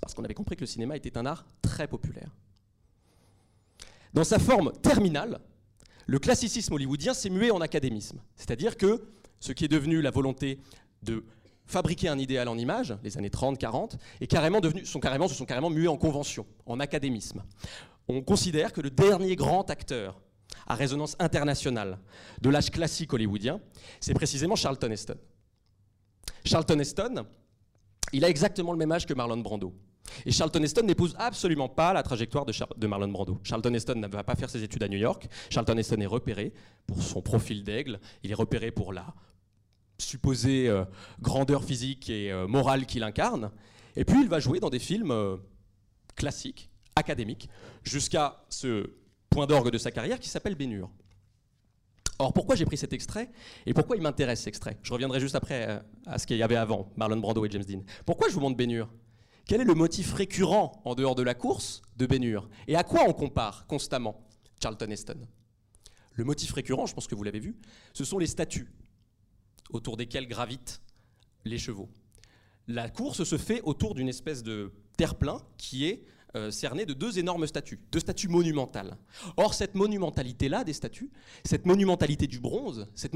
Parce qu'on avait compris que le cinéma était un art très populaire. Dans sa forme terminale, le classicisme hollywoodien s'est mué en académisme. C'est-à-dire que ce qui est devenu la volonté de fabriquer un idéal en image, les années 30-40, est carrément devenu, sont carrément, se sont carrément mués en convention, en académisme. On considère que le dernier grand acteur à résonance internationale de l'âge classique hollywoodien, c'est précisément Charlton Heston. Charlton Heston, il a exactement le même âge que Marlon Brando. Et Charlton Heston n'épouse absolument pas la trajectoire de, Marlon Brando. Charlton Heston ne va pas faire ses études à New York. Charlton Heston est repéré pour son profil d'aigle. Il est repéré pour la supposée euh, grandeur physique et euh, morale qu'il incarne. Et puis il va jouer dans des films euh, classiques, académiques, jusqu'à ce point d'orgue de sa carrière qui s'appelle Bénure. Or, pourquoi j'ai pris cet extrait et pourquoi il m'intéresse cet extrait? Je reviendrai juste après à ce qu'il y avait avant, Marlon Brando et James Dean. Pourquoi je vous montre Bénure? Quel est le motif récurrent en dehors de la course de Bénure? Et à quoi on compare constamment Charlton Heston? Le motif récurrent, je pense que vous l'avez vu, ce sont les statues autour desquels gravitent les chevaux. La course se fait autour d'une espèce de terre-plein qui est euh, cerné de deux énormes statues, deux statues monumentales. Or, cette monumentalité-là des statues, cette monumentalité du bronze, cette,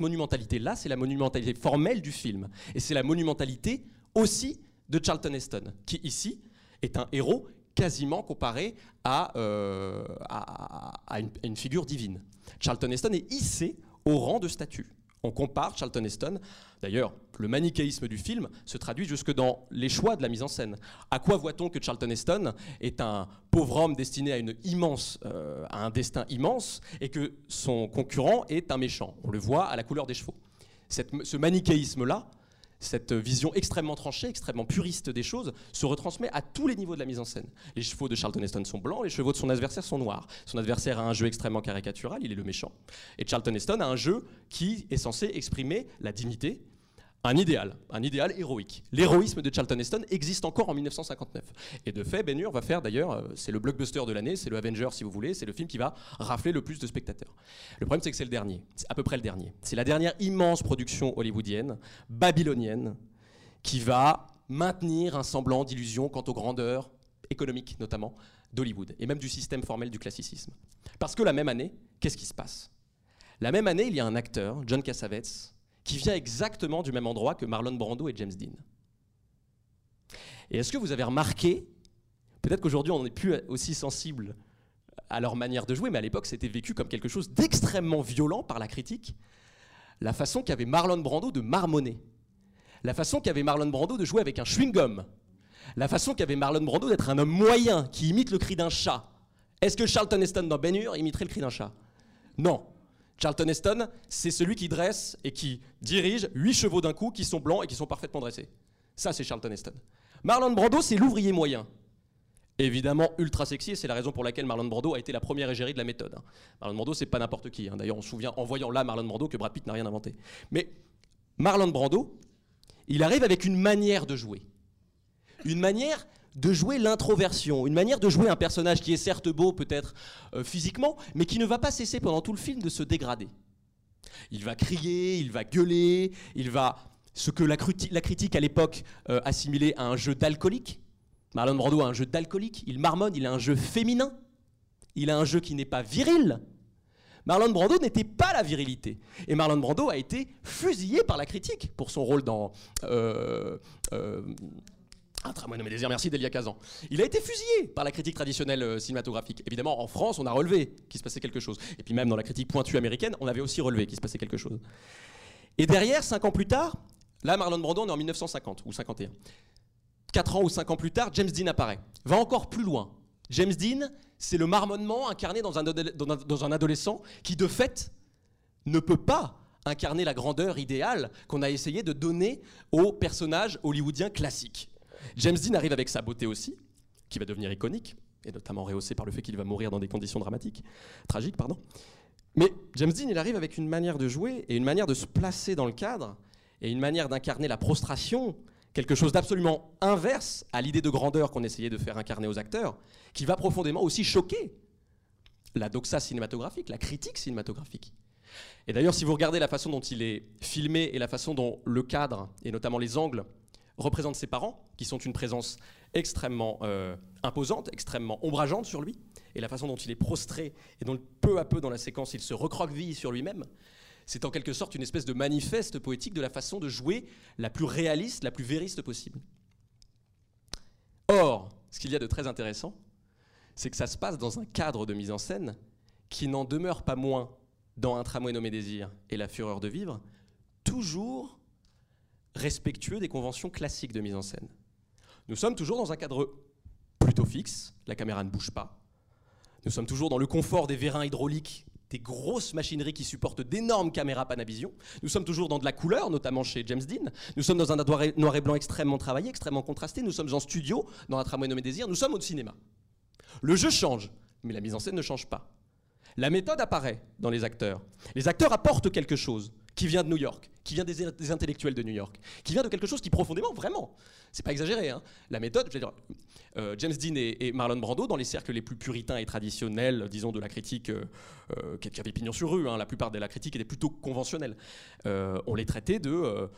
monumentalité-là, c'est la monumentalité formelle du film. Et c'est la monumentalité aussi de Charlton Heston, qui ici est un héros quasiment comparé à, euh, à, une, une, figure divine. Charlton Heston est hissé au rang de statue On compare Charlton Heston. D'ailleurs, le manichéisme du film se traduit jusque dans les choix de la mise en scène. À quoi voit-on que Charlton Heston est un pauvre homme destiné à, euh, un destin immense et que son concurrent est un méchant? On le voit à la couleur des chevaux. Ce manichéisme-là, cette vision extrêmement tranchée, extrêmement puriste des choses, se retransmet à tous les niveaux de la mise en scène. Les chevaux de Charlton Heston sont blancs, les chevaux de son adversaire sont noirs. Son adversaire a un jeu extrêmement caricatural, il est le méchant. Et Charlton Heston a un jeu qui est censé exprimer la dignité, un idéal, un idéal héroïque. L'héroïsme de Charlton Heston existe encore en 1959. Et de fait, Ben Hur va faire d'ailleurs, euh, c'est le blockbuster de l'année, c'est le Avenger si vous voulez, c'est le film qui va rafler le plus de spectateurs. Le problème c'est que c'est le dernier, c'est à peu près le dernier. C'est la dernière immense production hollywoodienne, babylonienne, qui va maintenir un semblant d'illusion quant aux grandeurs économiques notamment d'Hollywood et même du système formel du classicisme. Parce que la même année, qu'est-ce qui se passe? La même année, il y a un acteur, John Cassavetes, qui vient exactement du même endroit que Marlon Brando et James Dean. Et est-ce que vous avez remarqué, peut-être qu'aujourd'hui on n'est plus aussi sensible à leur manière de jouer, mais à l'époque c'était vécu comme quelque chose d'extrêmement violent par la critique, la façon qu'avait Marlon Brando de marmonner, la façon qu'avait Marlon Brando de jouer avec un chewing-gum, la façon qu'avait Marlon Brando d'être un homme moyen qui imite le cri d'un chat. Est-ce que Charlton Heston dans Ben Hur imiterait le cri d'un chat? Non. Charlton Heston, c'est celui qui dresse et qui dirige huit chevaux d'un coup qui sont blancs et qui sont parfaitement dressés. Ça, c'est Charlton Heston. Marlon Brando, c'est l'ouvrier moyen. Évidemment, ultra sexy, et c'est la raison pour laquelle Marlon Brando a été la première égérie de la méthode. hein. Marlon Brando, c'est pas n'importe qui. hein. D'ailleurs, on se souvient en voyant là Marlon Brando que Brad Pitt n'a rien inventé. Mais Marlon Brando, il arrive avec une manière de jouer. Une manière de jouer l'introversion, une manière de jouer un personnage qui est certes beau peut-être euh, physiquement, mais qui ne va pas cesser pendant tout le film de se dégrader. Il va crier, il va gueuler, il va ce que la, critique à l'époque euh, assimilait à un jeu d'alcoolique. Marlon Brando a un jeu d'alcoolique, il marmonne, il a un jeu féminin, il a un jeu qui n'est pas viril. Marlon Brando n'était pas la virilité. Et Marlon Brando a été fusillé par la critique pour son rôle dans euh, un tramway nommé Désir, merci d'Elia Kazan. Il a été fusillé par la critique traditionnelle euh, cinématographique. Évidemment, en France, on a relevé qu'il se passait quelque chose. Et puis même dans la critique pointue américaine, on avait aussi relevé qu'il se passait quelque chose. Et derrière, cinq ans plus tard, là, Marlon Brando, on est en 1950 ou 51. Quatre ans ou cinq ans plus tard, James Dean apparaît. Va encore plus loin. James Dean, c'est le marmonnement incarné dans un, dans un adolescent qui, de fait, ne peut pas incarner la grandeur idéale qu'on a essayé de donner aux personnages hollywoodiens classiques. James Dean arrive avec sa beauté aussi, qui va devenir iconique, et notamment rehaussée par le fait qu'il va mourir dans des conditions dramatiques, tragiques, pardon. Mais James Dean, il arrive avec une manière de jouer et une manière de se placer dans le cadre et une manière d'incarner la prostration, quelque chose d'absolument inverse à l'idée de grandeur qu'on essayait de faire incarner aux acteurs, qui va profondément aussi choquer la doxa cinématographique, la critique cinématographique. Et d'ailleurs, si vous regardez la façon dont il est filmé et la façon dont le cadre, et notamment les angles, représentent ses parents, qui sont une présence extrêmement euh, imposante, extrêmement ombrageante sur lui, et la façon dont il est prostré, et dont peu à peu dans la séquence il se recroqueville sur lui-même, c'est en quelque sorte une espèce de manifeste poétique de la façon de jouer la plus réaliste, la plus vériste possible. Or, ce qu'il y a de très intéressant, c'est que ça se passe dans un cadre de mise en scène qui n'en demeure pas moins, dans un tramway nommé Désir et La Fureur de vivre, toujours respectueux des conventions classiques de mise en scène. Nous sommes toujours dans un cadre plutôt fixe, la caméra ne bouge pas. Nous sommes toujours dans le confort des vérins hydrauliques, des grosses machineries qui supportent d'énormes caméras Panavision. Nous sommes toujours dans de la couleur, notamment chez James Dean. Nous sommes dans un noir et- blanc extrêmement travaillé, extrêmement contrasté. Nous sommes en studio, dans un tramway nommé Désir. Nous sommes au cinéma. Le jeu change, mais la mise en scène ne change pas. La méthode apparaît dans les acteurs. Les acteurs apportent quelque chose qui vient de New York, qui vient des, intellectuels de New York, qui vient de quelque chose qui profondément, vraiment, c'est pas exagéré, hein, la méthode, je veux dire, euh, James Dean et, Marlon Brando, dans les cercles les plus puritains et traditionnels, disons, de la critique, euh, euh, qui avait pignon sur rue, hein, la plupart de la critique était plutôt conventionnelle, euh, on les traitait de...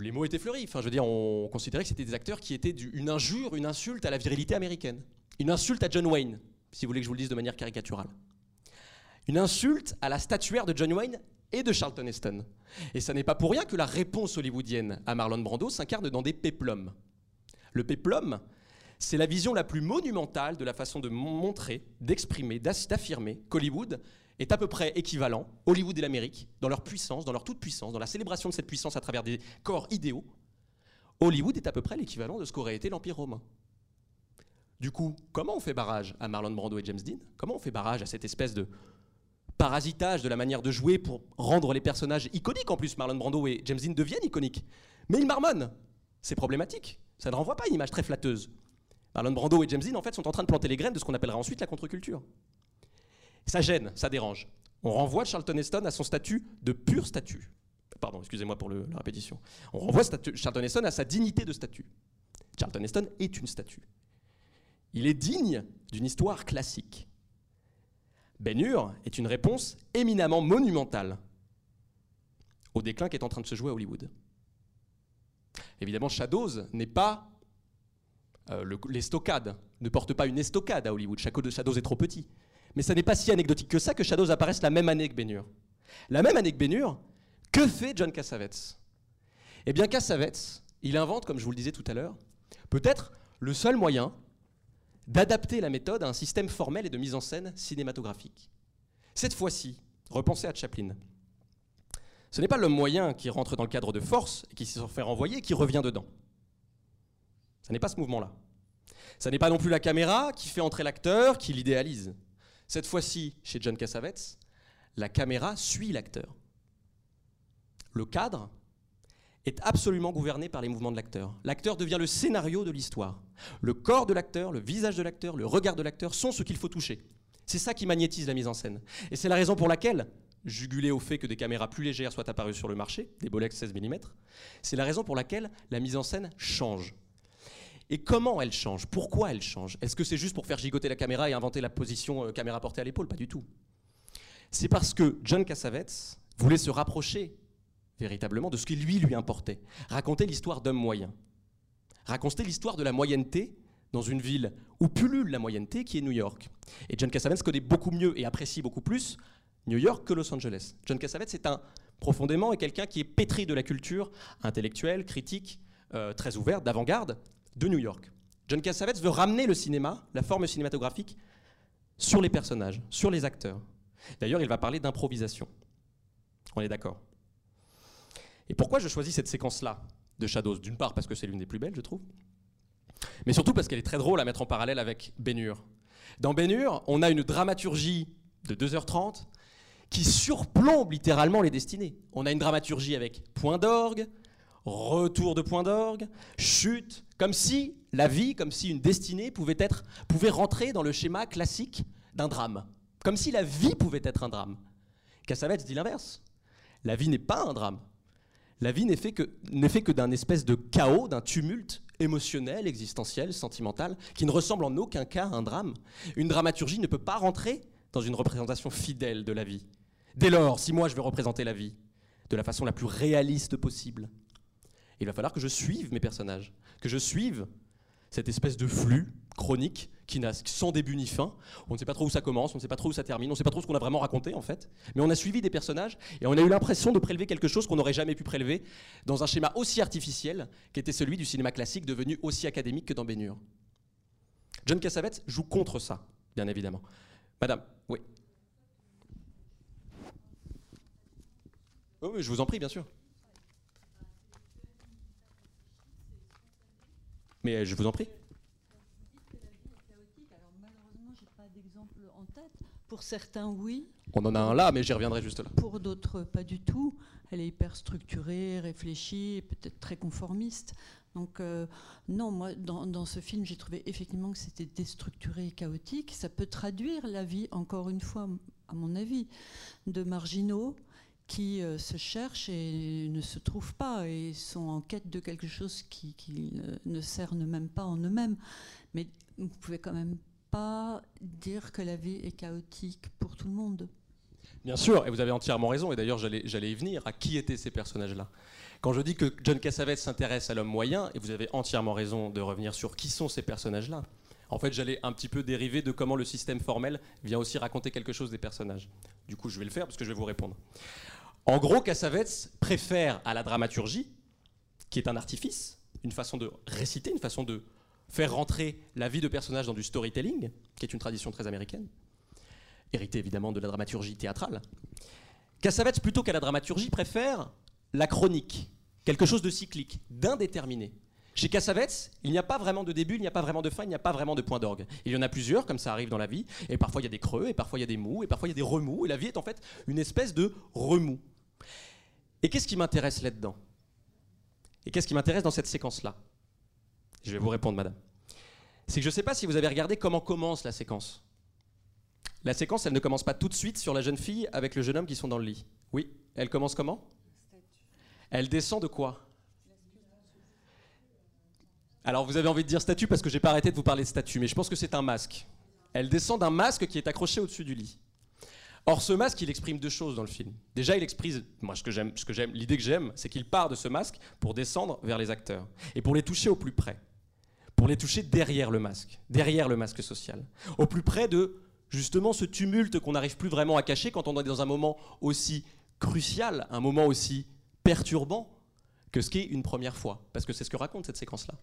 les mots étaient fleuris. Enfin, je veux dire, on considérait que c'était des acteurs qui étaient une injure, une insulte à la virilité américaine. Une insulte à John Wayne, si vous voulez que je vous le dise de manière caricaturale. Une insulte à la statuaire de John Wayne et de Charlton Heston. Et ça n'est pas pour rien que la réponse hollywoodienne à Marlon Brando s'incarne dans des péplums. Le péplum, c'est la vision la plus monumentale de la façon de mon- montrer, d'exprimer, d'affirmer qu'Hollywood est à peu près équivalent, Hollywood et l'Amérique, dans leur puissance, dans leur toute puissance, dans la célébration de cette puissance à travers des corps idéaux, Hollywood est à peu près l'équivalent de ce qu'aurait été l'Empire romain. Du coup, comment on fait barrage à Marlon Brando et James Dean? Comment on fait barrage à cette espèce de parasitage de la manière de jouer pour rendre les personnages iconiques En plus, Marlon Brando et James Dean deviennent iconiques. Mais ils marmonnent. C'est problématique. Ça ne renvoie pas une image très flatteuse. Marlon Brando et James Dean, en fait, sont en train de planter les graines de ce qu'on appellera ensuite la contre-culture. Ça gêne, ça dérange. On renvoie Charlton Heston à son statut de pur statut. Pardon, excusez-moi pour la répétition. On renvoie Charlton Heston à sa dignité de statut. Charlton Heston est une statue. Il est digne d'une histoire classique. Ben est une réponse éminemment monumentale au déclin qui est en train de se jouer à Hollywood. Évidemment, Shadows n'est pas euh, l'estocade, ne porte pas une estocade à Hollywood. Shadows est trop petit. Mais ça n'est pas si anecdotique que ça que Shadows apparaisse la même année que Ben La même année que Ben que fait John Cassavetes? Eh bien, Cassavetes, il invente, comme je vous le disais tout à l'heure, peut-être le seul moyen d'adapter la méthode à un système formel et de mise en scène cinématographique. Cette fois-ci, repensez à Chaplin. Ce n'est pas le moyen qui rentre dans le cadre de force et qui se fait renvoyer qui revient dedans. Ce n'est pas ce mouvement-là. Ce n'est pas non plus la caméra qui fait entrer l'acteur, qui l'idéalise. Cette fois-ci, chez John Cassavetes, la caméra suit l'acteur. Le cadre est absolument gouverné par les mouvements de l'acteur. L'acteur devient le scénario de l'histoire. Le corps de l'acteur, le visage de l'acteur, le regard de l'acteur sont ce qu'il faut toucher. C'est ça qui magnétise la mise en scène. Et c'est la raison pour laquelle, jugulé au fait que des caméras plus légères soient apparues sur le marché, des Bolex 16 mm, c'est la raison pour laquelle la mise en scène change. Et comment elle change? Pourquoi elle change? Est-ce que c'est juste pour faire gigoter la caméra et inventer la position euh, caméra portée à l'épaule? Pas du tout. C'est parce que John Cassavetes voulait se rapprocher véritablement de ce qui lui lui importait. Raconter l'histoire d'hommes moyens. Raconter l'histoire de la moyenneté dans une ville où pullule la moyenneté qui est New York. Et John Cassavetes connaît beaucoup mieux et apprécie beaucoup plus New York que Los Angeles. John Cassavetes est un profondément et quelqu'un qui est pétri de la culture intellectuelle, critique, euh, très ouverte, d'avant-garde, de New York. John Cassavetes veut ramener le cinéma, la forme cinématographique, sur les personnages, sur les acteurs. D'ailleurs, il va parler d'improvisation. On est d'accord. Et pourquoi je choisis cette séquence-là de Shadows? D'une part parce que c'est l'une des plus belles, je trouve, mais surtout parce qu'elle est très drôle à mettre en parallèle avec Bénur. Dans Bénur, on a une dramaturgie de 2h30 qui surplombe littéralement les destinées. On a une dramaturgie avec point d'orgue, retour de point d'orgue, chute, comme si la vie, comme si une destinée pouvait, être, pouvait rentrer dans le schéma classique d'un drame. Comme si la vie pouvait être un drame. Cassavetes dit l'inverse. La vie n'est pas un drame. La vie n'est fait que, que d'un espèce de chaos, d'un tumulte émotionnel, existentiel, sentimental, qui ne ressemble en aucun cas à un drame. Une dramaturgie ne peut pas rentrer dans une représentation fidèle de la vie. Dès lors, si moi je veux représenter la vie de la façon la plus réaliste possible, il va falloir que je suive mes personnages, que je suive cette espèce de flux chronique qui n'a sans début ni fin. On ne sait pas trop où ça commence, on ne sait pas trop où ça termine, on ne sait pas trop ce qu'on a vraiment raconté en fait. Mais on a suivi des personnages et on a eu l'impression de prélever quelque chose qu'on n'aurait jamais pu prélever dans un schéma aussi artificiel qu'était celui du cinéma classique devenu aussi académique que dans Bénur. John Cassavetes joue contre ça, bien évidemment. Madame, oui. oui, je vous en prie, bien sûr. Mais je vous en prie. Pour certains, oui. On en a un là, mais j'y reviendrai juste là. Pour d'autres, pas du tout. Elle est hyper structurée, réfléchie, peut-être très conformiste. Donc euh, non, moi, dans, dans ce film, j'ai trouvé effectivement que c'était déstructuré et chaotique. Ça peut traduire la vie, encore une fois, à mon avis, de marginaux qui euh, se cherchent et ne se trouvent pas et sont en quête de quelque chose qui, qui ne cernent même pas en eux-mêmes. Mais vous pouvez quand même pas dire que la vie est chaotique pour tout le monde. Bien sûr, et vous avez entièrement raison, et d'ailleurs j'allais y venir, à qui étaient ces personnages-là? Quand je dis que John Cassavetes s'intéresse à l'homme moyen, et vous avez entièrement raison de revenir sur qui sont ces personnages-là, en fait j'allais un petit peu dériver de comment le système formel vient aussi raconter quelque chose des personnages. Du coup je vais le faire parce que je vais vous répondre. En gros, Cassavetes préfère à la dramaturgie, qui est un artifice, une façon de réciter, une façon de faire rentrer la vie de personnages dans du storytelling, qui est une tradition très américaine. hérité évidemment de la dramaturgie théâtrale. Cassavetes, plutôt qu'à la dramaturgie, préfère la chronique, quelque chose de cyclique, d'indéterminé. Chez Cassavetes, il n'y a pas vraiment de début, il n'y a pas vraiment de fin, il n'y a pas vraiment de point d'orgue. Il y en a plusieurs, comme ça arrive dans la vie, et parfois il y a des creux, et parfois il y a des mous, et parfois il y a des remous, et la vie est en fait une espèce de remous. Et qu'est-ce qui m'intéresse là-dedans? Et qu'est-ce qui m'intéresse dans cette séquence-là? Je vais vous répondre, madame. C'est que je ne sais pas si vous avez regardé comment commence la séquence. La séquence, elle ne commence pas tout de suite sur la jeune fille avec le jeune homme qui sont dans le lit. Oui, elle commence comment? Elle descend de quoi? Alors vous avez envie de dire statue parce que j'ai pas arrêté de vous parler de statue, mais je pense que c'est un masque. Elle descend d'un masque qui est accroché au-dessus du lit. Or ce masque, il exprime deux choses dans le film. Déjà, il exprime, moi ce que j'aime, ce que j'aime, l'idée que j'aime, c'est qu'il part de ce masque pour descendre vers les acteurs et pour les toucher au plus près, pour les toucher derrière le masque, derrière le masque social, au plus près de justement ce tumulte qu'on n'arrive plus vraiment à cacher quand on est dans un moment aussi crucial, un moment aussi perturbant que ce qu'est une première fois, parce que c'est ce que raconte cette séquence-là.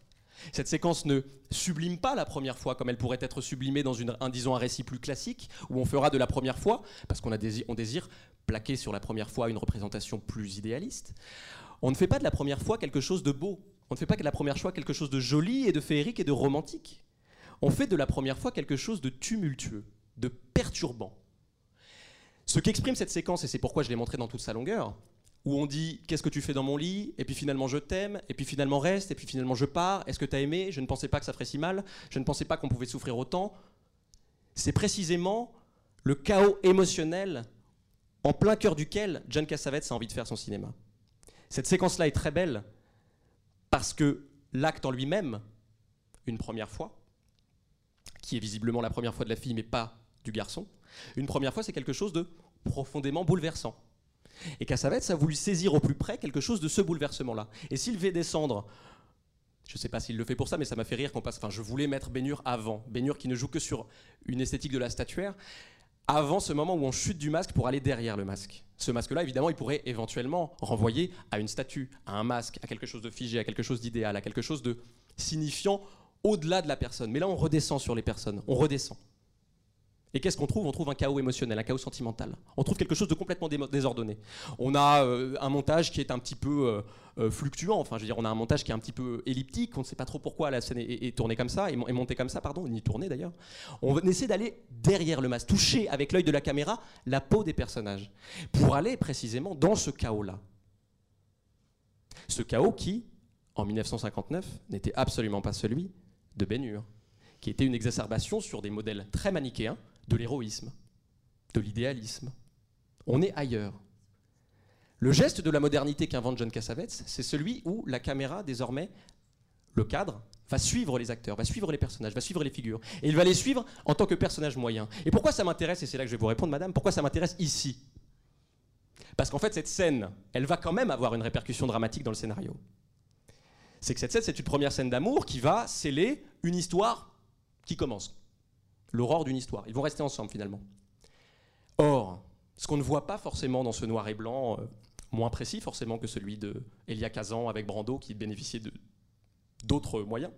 Cette séquence ne sublime pas la première fois comme elle pourrait être sublimée dans un, disons, un récit plus classique, où on fera de la première fois, parce qu'on désire, plaquer sur la première fois une représentation plus idéaliste. On ne fait pas de la première fois quelque chose de beau. On ne fait pas de la première fois quelque chose de joli et de féerique et de romantique. On fait de la première fois quelque chose de tumultueux, de perturbant. Ce qu'exprime cette séquence, et c'est pourquoi je l'ai montré dans toute sa longueur, où on dit qu'est-ce que tu fais dans mon lit, et puis finalement je t'aime, et puis finalement reste, et puis finalement je pars, est-ce que tu as aimé, je ne pensais pas que ça ferait si mal, je ne pensais pas qu'on pouvait souffrir autant. C'est précisément le chaos émotionnel en plein cœur duquel John Cassavetes a envie de faire son cinéma. Cette séquence-là est très belle parce que l'acte en lui-même, une première fois, qui est visiblement la première fois de la fille mais pas du garçon, une première fois c'est quelque chose de profondément bouleversant. Et Cassavetes a voulu saisir au plus près quelque chose de ce bouleversement-là. Et s'il fait descendre, je ne sais pas s'il le fait pour ça, mais ça m'a fait rire qu'on passe. Enfin, je voulais mettre Bénur avant. Bénur qui ne joue que sur une esthétique de la statuaire, avant ce moment où on chute du masque pour aller derrière le masque. Ce masque-là, évidemment, il pourrait éventuellement renvoyer à une statue, à un masque, à quelque chose de figé, à quelque chose d'idéal, à quelque chose de signifiant au-delà de la personne. Mais là, on redescend sur les personnes, on redescend. Et qu'est-ce qu'on trouve? On trouve un chaos émotionnel, un chaos sentimental. On trouve quelque chose de complètement désordonné. On a euh, un montage qui est un petit peu euh, euh, fluctuant. Enfin, je veux dire, on a un montage qui est un petit peu elliptique. On ne sait pas trop pourquoi la scène est, tournée comme ça, et montée comme ça, pardon, ni tournée d'ailleurs. On essaie d'aller derrière le masque, toucher avec l'œil de la caméra la peau des personnages, pour aller précisément dans ce chaos-là. Ce chaos qui, en 1959, n'était absolument pas celui de Ben qui était une exacerbation sur des modèles très manichéens de l'héroïsme, de l'idéalisme. On est ailleurs. Le geste de la modernité qu'invente John Cassavetes, c'est celui où la caméra, désormais, le cadre, va suivre les acteurs, va suivre les personnages, va suivre les figures. Et il va les suivre en tant que personnage moyen. Et pourquoi ça m'intéresse, et c'est là que je vais vous répondre, madame, pourquoi ça m'intéresse ici? Parce qu'en fait, cette scène, elle va quand même avoir une répercussion dramatique dans le scénario. C'est que cette scène, c'est une première scène d'amour qui va sceller une histoire qui commence l'aurore d'une histoire. Ils vont rester ensemble finalement. Or, ce qu'on ne voit pas forcément dans ce noir et blanc, euh, moins précis forcément que celui de Elia Kazan avec Brando qui bénéficiait d'autres moyens,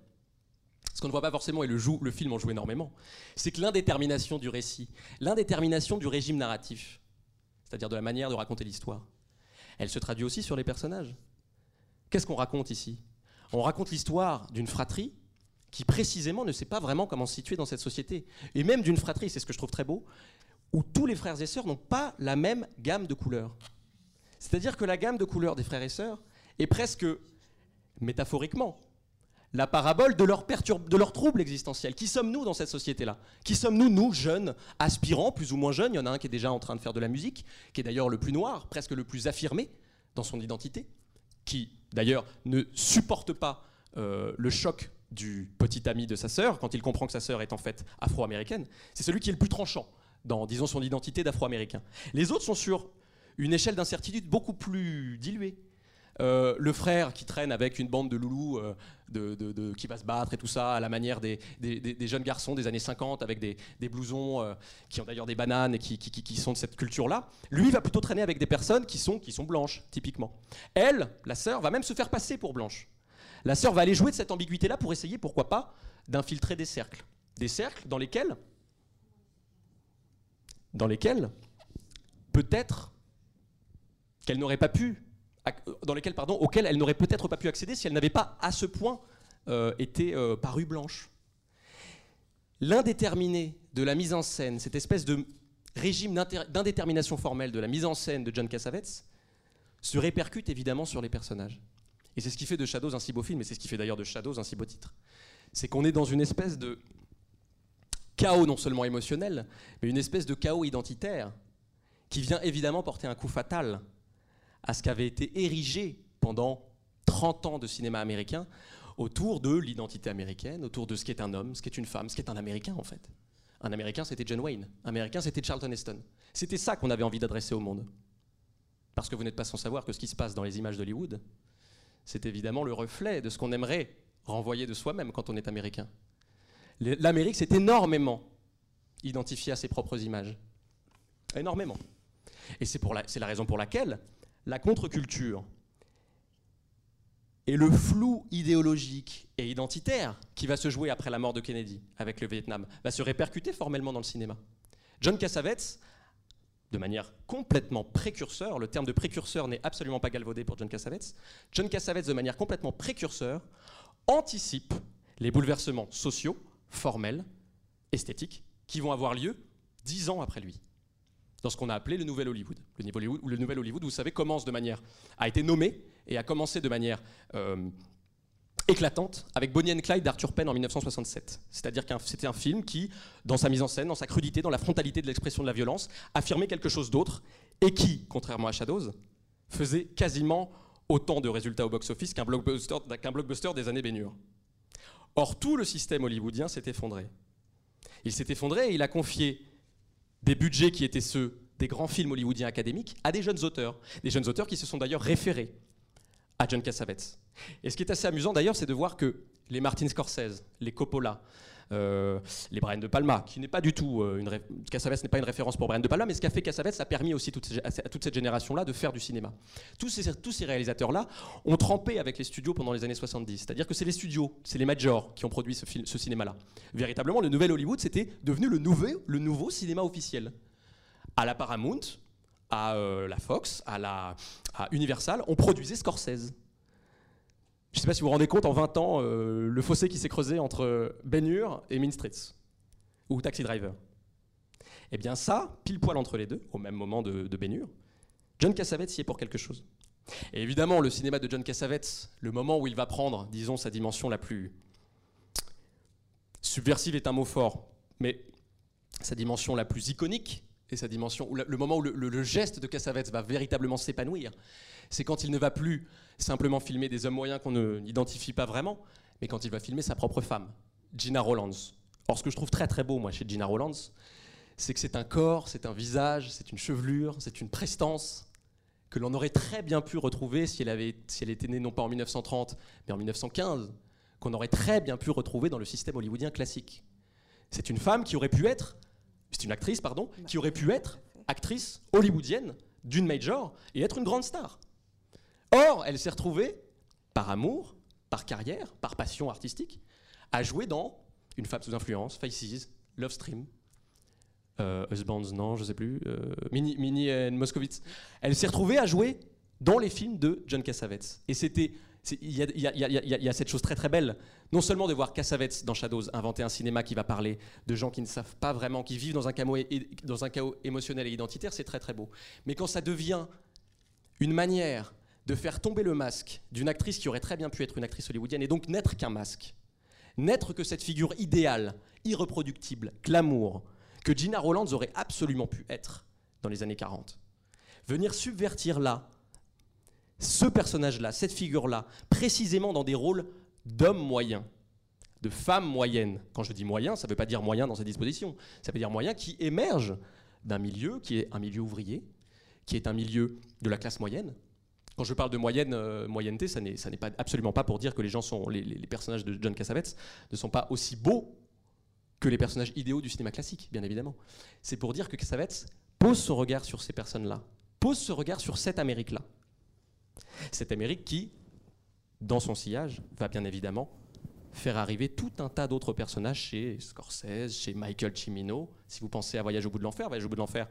ce qu'on ne voit pas forcément, et le, le film en joue énormément, c'est que l'indétermination du récit, l'indétermination du régime narratif, c'est-à-dire de la manière de raconter l'histoire, elle se traduit aussi sur les personnages. Qu'est-ce qu'on raconte ici? On raconte l'histoire d'une fratrie qui précisément ne sait pas vraiment comment se situer dans cette société. Et même d'une fratrie, c'est ce que je trouve très beau, où tous les frères et sœurs n'ont pas la même gamme de couleurs. C'est-à-dire que la gamme de couleurs des frères et sœurs est presque, métaphoriquement, la parabole de leur, de leur trouble existentiel. Qui sommes-nous dans cette société-là? Qui sommes-nous, nous, jeunes, aspirants, plus ou moins jeunes? Il y en a un qui est déjà en train de faire de la musique, qui est d'ailleurs le plus noir, presque le plus affirmé dans son identité, qui d'ailleurs ne supporte pas euh, le choc du petit ami de sa sœur, quand il comprend que sa sœur est en fait afro-américaine, c'est celui qui est le plus tranchant dans, disons, son identité d'afro-américain. Les autres sont sur une échelle d'incertitude beaucoup plus diluée. Euh, le frère qui traîne avec une bande de loulous euh, de, qui va se battre et tout ça, à la manière des, jeunes garçons des années 50 avec des, blousons euh, qui ont d'ailleurs des bananes et qui, qui, sont de cette culture-là, lui va plutôt traîner avec des personnes qui sont, qui sont blanches, typiquement. Elle, la sœur, va même se faire passer pour blanche. La sœur va aller jouer de cette ambiguïté-là pour essayer, pourquoi pas, d'infiltrer des cercles. Des cercles dans lesquels dans lesquels peut-être qu'elle n'aurait pas pu, dans lesquels, pardon, auxquels elle n'aurait peut-être pas pu accéder si elle n'avait pas à ce point euh, été euh, parue blanche. L'indéterminé de la mise en scène, cette espèce de régime d'indétermination formelle de la mise en scène de John Cassavetes, se répercute évidemment sur les personnages. Et c'est ce qui fait de Shadows un si beau film, et c'est ce qui fait d'ailleurs de Shadows un si beau titre. C'est qu'on est dans une espèce de chaos non seulement émotionnel, mais une espèce de chaos identitaire qui vient évidemment porter un coup fatal à ce qu'avait été érigé pendant 30 ans de cinéma américain autour de l'identité américaine, autour de ce qu'est un homme, ce qu'est une femme, ce qu'est un Américain en fait. Un Américain, c'était John Wayne. Un Américain, c'était Charlton Heston. C'était ça qu'on avait envie d'adresser au monde. Parce que vous n'êtes pas sans savoir que ce qui se passe dans les images d'Hollywood, c'est évidemment le reflet de ce qu'on aimerait renvoyer de soi-même quand on est américain. L'Amérique s'est énormément identifiée à ses propres images. Énormément. Et c'est la, raison pour laquelle la contre-culture et le flou idéologique et identitaire qui va se jouer après la mort de Kennedy avec le Vietnam va se répercuter formellement dans le cinéma. John Cassavetes, de manière complètement précurseur, le terme de précurseur n'est absolument pas galvaudé pour John Cassavetes, John Cassavetes, de manière complètement précurseur, anticipe les bouleversements sociaux, formels, esthétiques, qui vont avoir lieu dix ans après lui dans ce qu'on a appelé le Nouvel Hollywood. Le, Nouvel Hollywood, vous savez, commence de manière, a été nommé et a commencé de manière euh, éclatante avec Bonnie and Clyde d'Arthur Penn en 1967. C'est-à-dire que c'était un film qui, dans sa mise en scène, dans sa crudité, dans la frontalité de l'expression de la violence, affirmait quelque chose d'autre et qui, contrairement à Shadows, faisait quasiment autant de résultats au box-office qu'un blockbuster, des années baignures. Or, tout le système hollywoodien s'est effondré. Il s'est effondré et il a confié des budgets qui étaient ceux des grands films hollywoodiens académiques à des jeunes auteurs. Des jeunes auteurs qui se sont d'ailleurs référés à John Cassavetes. Et ce qui est assez amusant d'ailleurs, c'est de voir que les Martin Scorsese, les Coppola, euh, les Brian De Palma, qui n'est pas du tout euh, une Cassavetes n'est pas une référence pour Brian De Palma, mais ce qu'a fait Cassavetes a permis aussi à toute cette génération-là de faire du cinéma. Tous ces, réalisateurs-là ont trempé avec les studios pendant les années 70. C'est-à-dire que c'est les studios, c'est les majors qui ont produit ce, cinéma-là. Véritablement, le nouvel Hollywood, c'était devenu le nouveau cinéma officiel. À la Paramount, à euh, la Fox, à Universal, on produisait Scorsese. Je ne sais pas si vous vous rendez compte, en 20 ans, euh, le fossé qui s'est creusé entre Ben et Mean Streets, ou Taxi Driver. Eh bien ça, pile poil entre les deux, au même moment de, de Ben John Cassavetes y est pour quelque chose. Et évidemment, le cinéma de John Cassavetes, le moment où il va prendre, disons, sa dimension la plus subversive est un mot fort, mais sa dimension la plus iconique et sa dimension, le moment où le geste de Cassavetes va véritablement s'épanouir, c'est quand il ne va plus simplement filmer des hommes moyens qu'on n'identifie pas vraiment, mais quand il va filmer sa propre femme, Gina Rollins. Or, ce que je trouve très très beau, moi, chez Gina Rollins, c'est que c'est un corps, c'est un visage, c'est une chevelure, c'est une prestance que l'on aurait très bien pu retrouver si elle, avait, si elle était née non pas en 1930, mais en 1915, qu'on aurait très bien pu retrouver dans le système hollywoodien classique. C'est une femme qui aurait pu être, c'est une actrice, pardon, qui aurait pu être actrice hollywoodienne d'une major et être une grande star. Or, elle s'est retrouvée, par amour, par carrière, par passion artistique, à jouer dans Une femme sous influence, Faces, Love Stream, euh, Husbands, non, je sais plus, euh, Mini, Mini and Moscovitz. Elle s'est retrouvée à jouer dans les films de John Cassavetes. Et c'était. Il y, a cette chose très très belle, non seulement de voir Cassavetes dans Shadows inventer un cinéma qui va parler de gens qui ne savent pas vraiment, qui vivent dans un chaos, émotionnel et identitaire, c'est très très beau. Mais quand ça devient une manière de faire tomber le masque d'une actrice qui aurait très bien pu être une actrice hollywoodienne et donc n'être qu'un masque. N'être que cette figure idéale, irreproductible, glamour, que Gina Rollins aurait absolument pu être dans les années 40. Venir subvertir là, ce personnage-là, cette figure-là, précisément dans des rôles d'hommes moyens, de femmes moyennes. Quand je dis moyen, ça ne veut pas dire moyen dans ses dispositions, ça veut dire moyen qui émerge d'un milieu qui est un milieu ouvrier, qui est un milieu de la classe moyenne, quand je parle de moyenne, euh, moyenneté, ça n'est, pas, absolument pas pour dire que les les, personnages de John Cassavetes ne sont pas aussi beaux que les personnages idéaux du cinéma classique, bien évidemment. C'est pour dire que Cassavetes pose son regard sur ces personnes-là, pose ce regard sur cette Amérique-là. Cette Amérique qui, dans son sillage, va bien évidemment faire arriver tout un tas d'autres personnages chez Scorsese, chez Michael Cimino. Si vous pensez à Voyage au bout de l'enfer, Voyage au bout de l'enfer,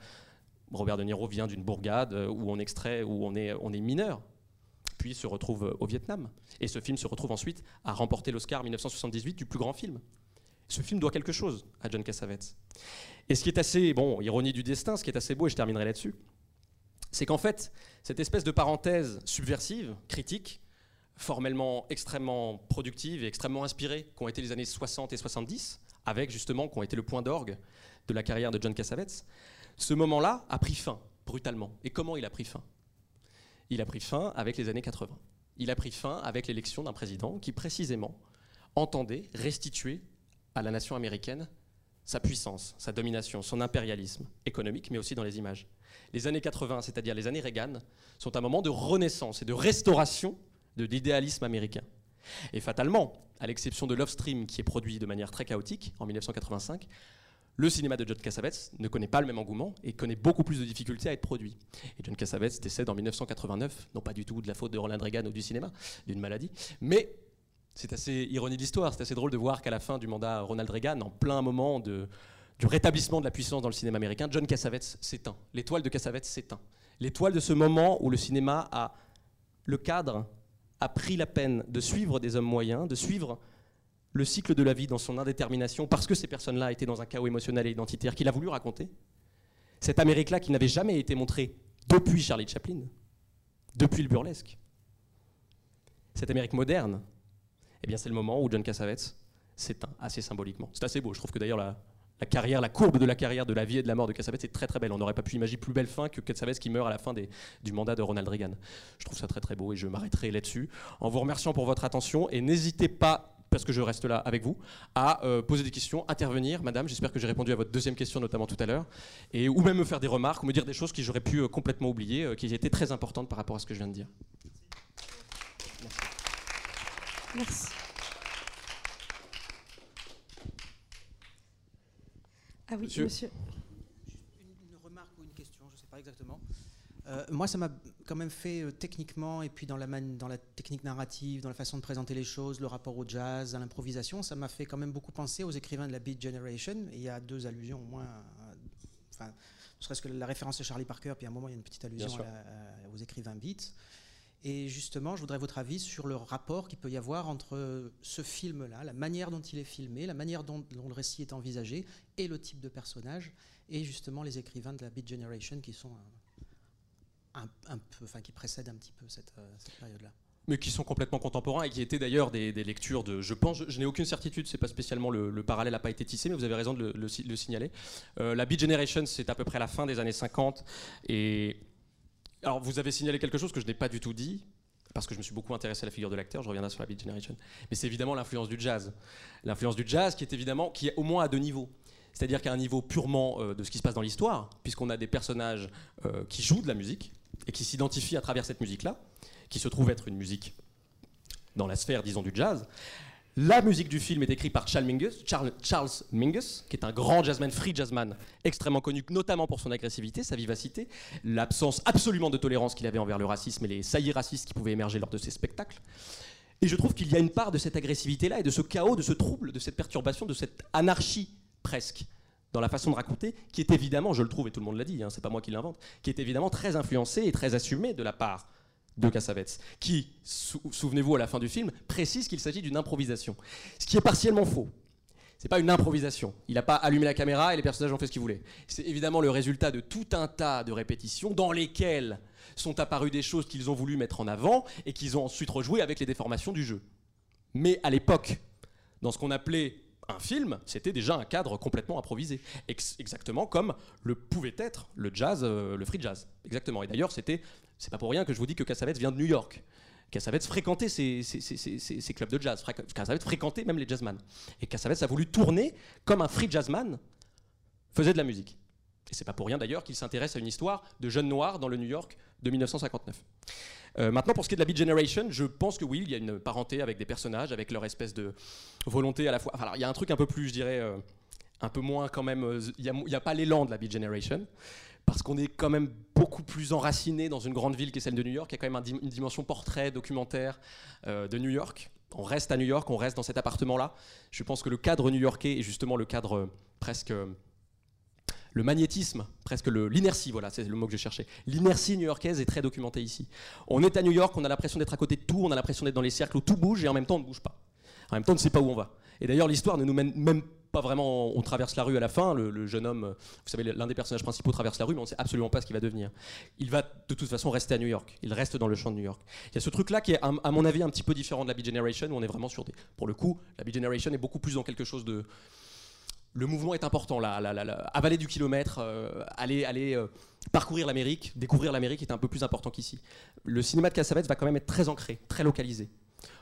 Robert De Niro vient d'une bourgade euh, où on extrait, où on est, on est mineur, puis se retrouve euh, au Vietnam. Et ce film se retrouve ensuite à remporter l'Oscar 1978 du plus grand film. Ce film doit quelque chose à John Cassavetes. Et ce qui est assez, bon, ironie du destin, ce qui est assez beau, et je terminerai là-dessus, c'est qu'en fait, cette espèce de parenthèse subversive, critique, formellement extrêmement productive et extrêmement inspirée qu'ont été les années 60 et 70, avec justement, qui ont été le point d'orgue de la carrière de John Cassavetes, ce moment-là a pris fin brutalement. Et comment il a pris fin? Il a pris fin avec les années 80. Il a pris fin avec l'élection d'un président qui précisément entendait restituer à la nation américaine sa puissance, sa domination, son impérialisme économique, mais aussi dans les images. Les années 80, c'est-à-dire les années Reagan, sont un moment de renaissance et de restauration de l'idéalisme américain. Et fatalement, à l'exception de Love Stream, qui est produit de manière très chaotique en 1985, le cinéma de John Cassavetes ne connaît pas le même engouement et connaît beaucoup plus de difficultés à être produit. Et John Cassavetes décède en 1989, non pas du tout de la faute de Ronald Reagan ou du cinéma, d'une maladie, mais c'est assez ironie d'histoire, c'est assez drôle de voir qu'à la fin du mandat Ronald Reagan, en plein moment de, du rétablissement de la puissance dans le cinéma américain, John Cassavetes s'éteint. L'étoile de Cassavetes s'éteint. L'étoile de ce moment où le cinéma a le cadre a pris la peine de suivre des hommes moyens, de suivre le cycle de la vie dans son indétermination, parce que ces personnes-là étaient dans un chaos émotionnel et identitaire qu'il a voulu raconter. Cette Amérique-là qui n'avait jamais été montrée depuis Charlie Chaplin, depuis le burlesque. Cette Amérique moderne, eh bien c'est le moment où John Cassavetes s'éteint assez symboliquement. C'est assez beau, je trouve que d'ailleurs la, la courbe de la carrière, de la vie et de la mort de Cassavetes est très très belle. On n'aurait pas pu imaginer plus belle fin que Cassavetes qui meurt à la fin du mandat de Ronald Reagan. Je trouve ça très très beau et je m'arrêterai là-dessus en vous remerciant pour votre attention et n'hésitez pas parce que je reste là avec vous, à euh, poser des questions, intervenir, madame. J'espère que j'ai répondu à votre deuxième question, notamment tout à l'heure, ou même me faire des remarques ou me dire des choses que j'aurais pu euh, complètement oublier, euh, qui étaient très importantes par rapport à ce que je viens de dire. Merci. Ah oui, monsieur. monsieur. Une, remarque ou une question, je ne sais pas exactement. Euh, moi, ça m'a quand même fait euh, techniquement, et puis dans la, dans la technique narrative, dans la façon de présenter les choses, le rapport au jazz, à l'improvisation, ça m'a fait quand même beaucoup penser aux écrivains de la Beat Generation. Et il y a deux allusions au moins. Enfin, ne serait-ce que la référence à Charlie Parker, puis à un moment, il y a une petite allusion aux écrivains Beats. Et justement, je voudrais votre avis sur le rapport qu'il peut y avoir entre ce film-là, la manière dont il est filmé, la manière dont, le récit est envisagé, et le type de personnage, et justement les écrivains de la Beat Generation qui sont un, peu, enfin qui précèdent un petit peu cette, euh, période-là mais qui sont complètement contemporains et qui étaient d'ailleurs des, lectures de. Je pense, je, n'ai aucune certitude, c'est pas spécialement le, parallèle n'a pas été tissé, mais vous avez raison de le, signaler. Euh, la Beat Generation, c'est à peu près la fin des années 50 et alors, vous avez signalé quelque chose que je n'ai pas du tout dit, parce que je me suis beaucoup intéressé à la figure de l'acteur, je reviendrai sur la Beat Generation, mais c'est évidemment l'influence du jazz. L'influence du jazz qui est évidemment, qui est au moins à deux niveaux. C'est-à-dire qu'à un niveau purement euh, de ce qui se passe dans l'histoire, puisqu'on a des personnages euh, qui jouent de la musique et qui s'identifient à travers cette musique-là, qui se trouve être une musique dans la sphère, disons, du jazz. La musique du film est écrite par Charles Mingus, qui est un grand jazzman, free jazzman, extrêmement connu, notamment pour son agressivité, sa vivacité, l'absence absolument de tolérance qu'il avait envers le racisme et les saillies racistes qui pouvaient émerger lors de ses spectacles. Et je trouve qu'il y a une part de cette agressivité-là et de ce chaos, de ce trouble, de cette perturbation, de cette anarchie presque dans la façon de raconter, qui est évidemment, je le trouve, et tout le monde l'a dit, hein, c'est pas moi qui l'invente, qui est évidemment très influencée et très assumée de la part de Cassavetes, qui, souvenez-vous à la fin du film, précise qu'il s'agit d'une improvisation. Ce qui est partiellement faux. C'est pas une improvisation. Il n'a pas allumé la caméra et les personnages ont fait ce qu'ils voulaient. C'est évidemment le résultat de tout un tas de répétitions dans lesquelles sont apparues des choses qu'ils ont voulu mettre en avant et qu'ils ont ensuite rejoué avec les déformations du jeu. Mais à l'époque, dans ce qu'on appelait un film, c'était déjà un cadre complètement improvisé. exactement comme le pouvait être le jazz, euh, le free jazz. Exactement. Et d'ailleurs, c'était, c'est pas pour rien que je vous dis que Cassavetes vient de New York. Cassavetes fréquentait ces, clubs de jazz. Cassavetes fréquentait même les jazzman. Et Cassavetes a voulu tourner comme un free jazzman faisait de la musique. Et c'est pas pour rien d'ailleurs qu'il s'intéresse à une histoire de jeunes noirs dans le New York de 1959. Euh, maintenant, pour ce qui est de la Beat Generation, je pense que oui, il y a une parenté avec des personnages, avec leur espèce de volonté à la fois. Enfin, il y a un truc un peu plus, je dirais, euh, un peu moins quand même. Euh, il n'y a, pas l'élan de la Beat Generation. Parce qu'on est quand même beaucoup plus enraciné dans une grande ville qui est celle de New York. Il y a quand même une dimension portrait, documentaire de New York On reste à New York, on reste dans cet appartement-là. Je pense que le cadre new-yorkais est justement le cadre presque le magnétisme, presque l'inertie, voilà, c'est le mot que je cherchais. L'inertie new-yorkaise est très documentée ici. On est à New York, on a l'impression d'être à côté de tout, on a l'impression d'être dans les cercles où tout bouge et en même temps on ne bouge pas. En même temps on ne sait pas où on va. Et d'ailleurs l'histoire ne nous mène même pas vraiment, on traverse la rue à la fin, le, jeune homme, vous savez, l'un des personnages principaux traverse la rue, mais on ne sait absolument pas ce qu'il va devenir. Il va de toute façon rester à New York, il reste dans le champ de New York. Il y a ce truc-là qui est, à mon avis, un petit peu différent de la Beat Generation, où on est vraiment sur des... Pour le coup, la Beat Generation est beaucoup plus dans quelque chose de le mouvement est important là, avaler du kilomètre, euh, aller, aller euh, parcourir l'Amérique, découvrir l'Amérique est un peu plus important qu'ici. Le cinéma de Cassavetes va quand même être très ancré, très localisé.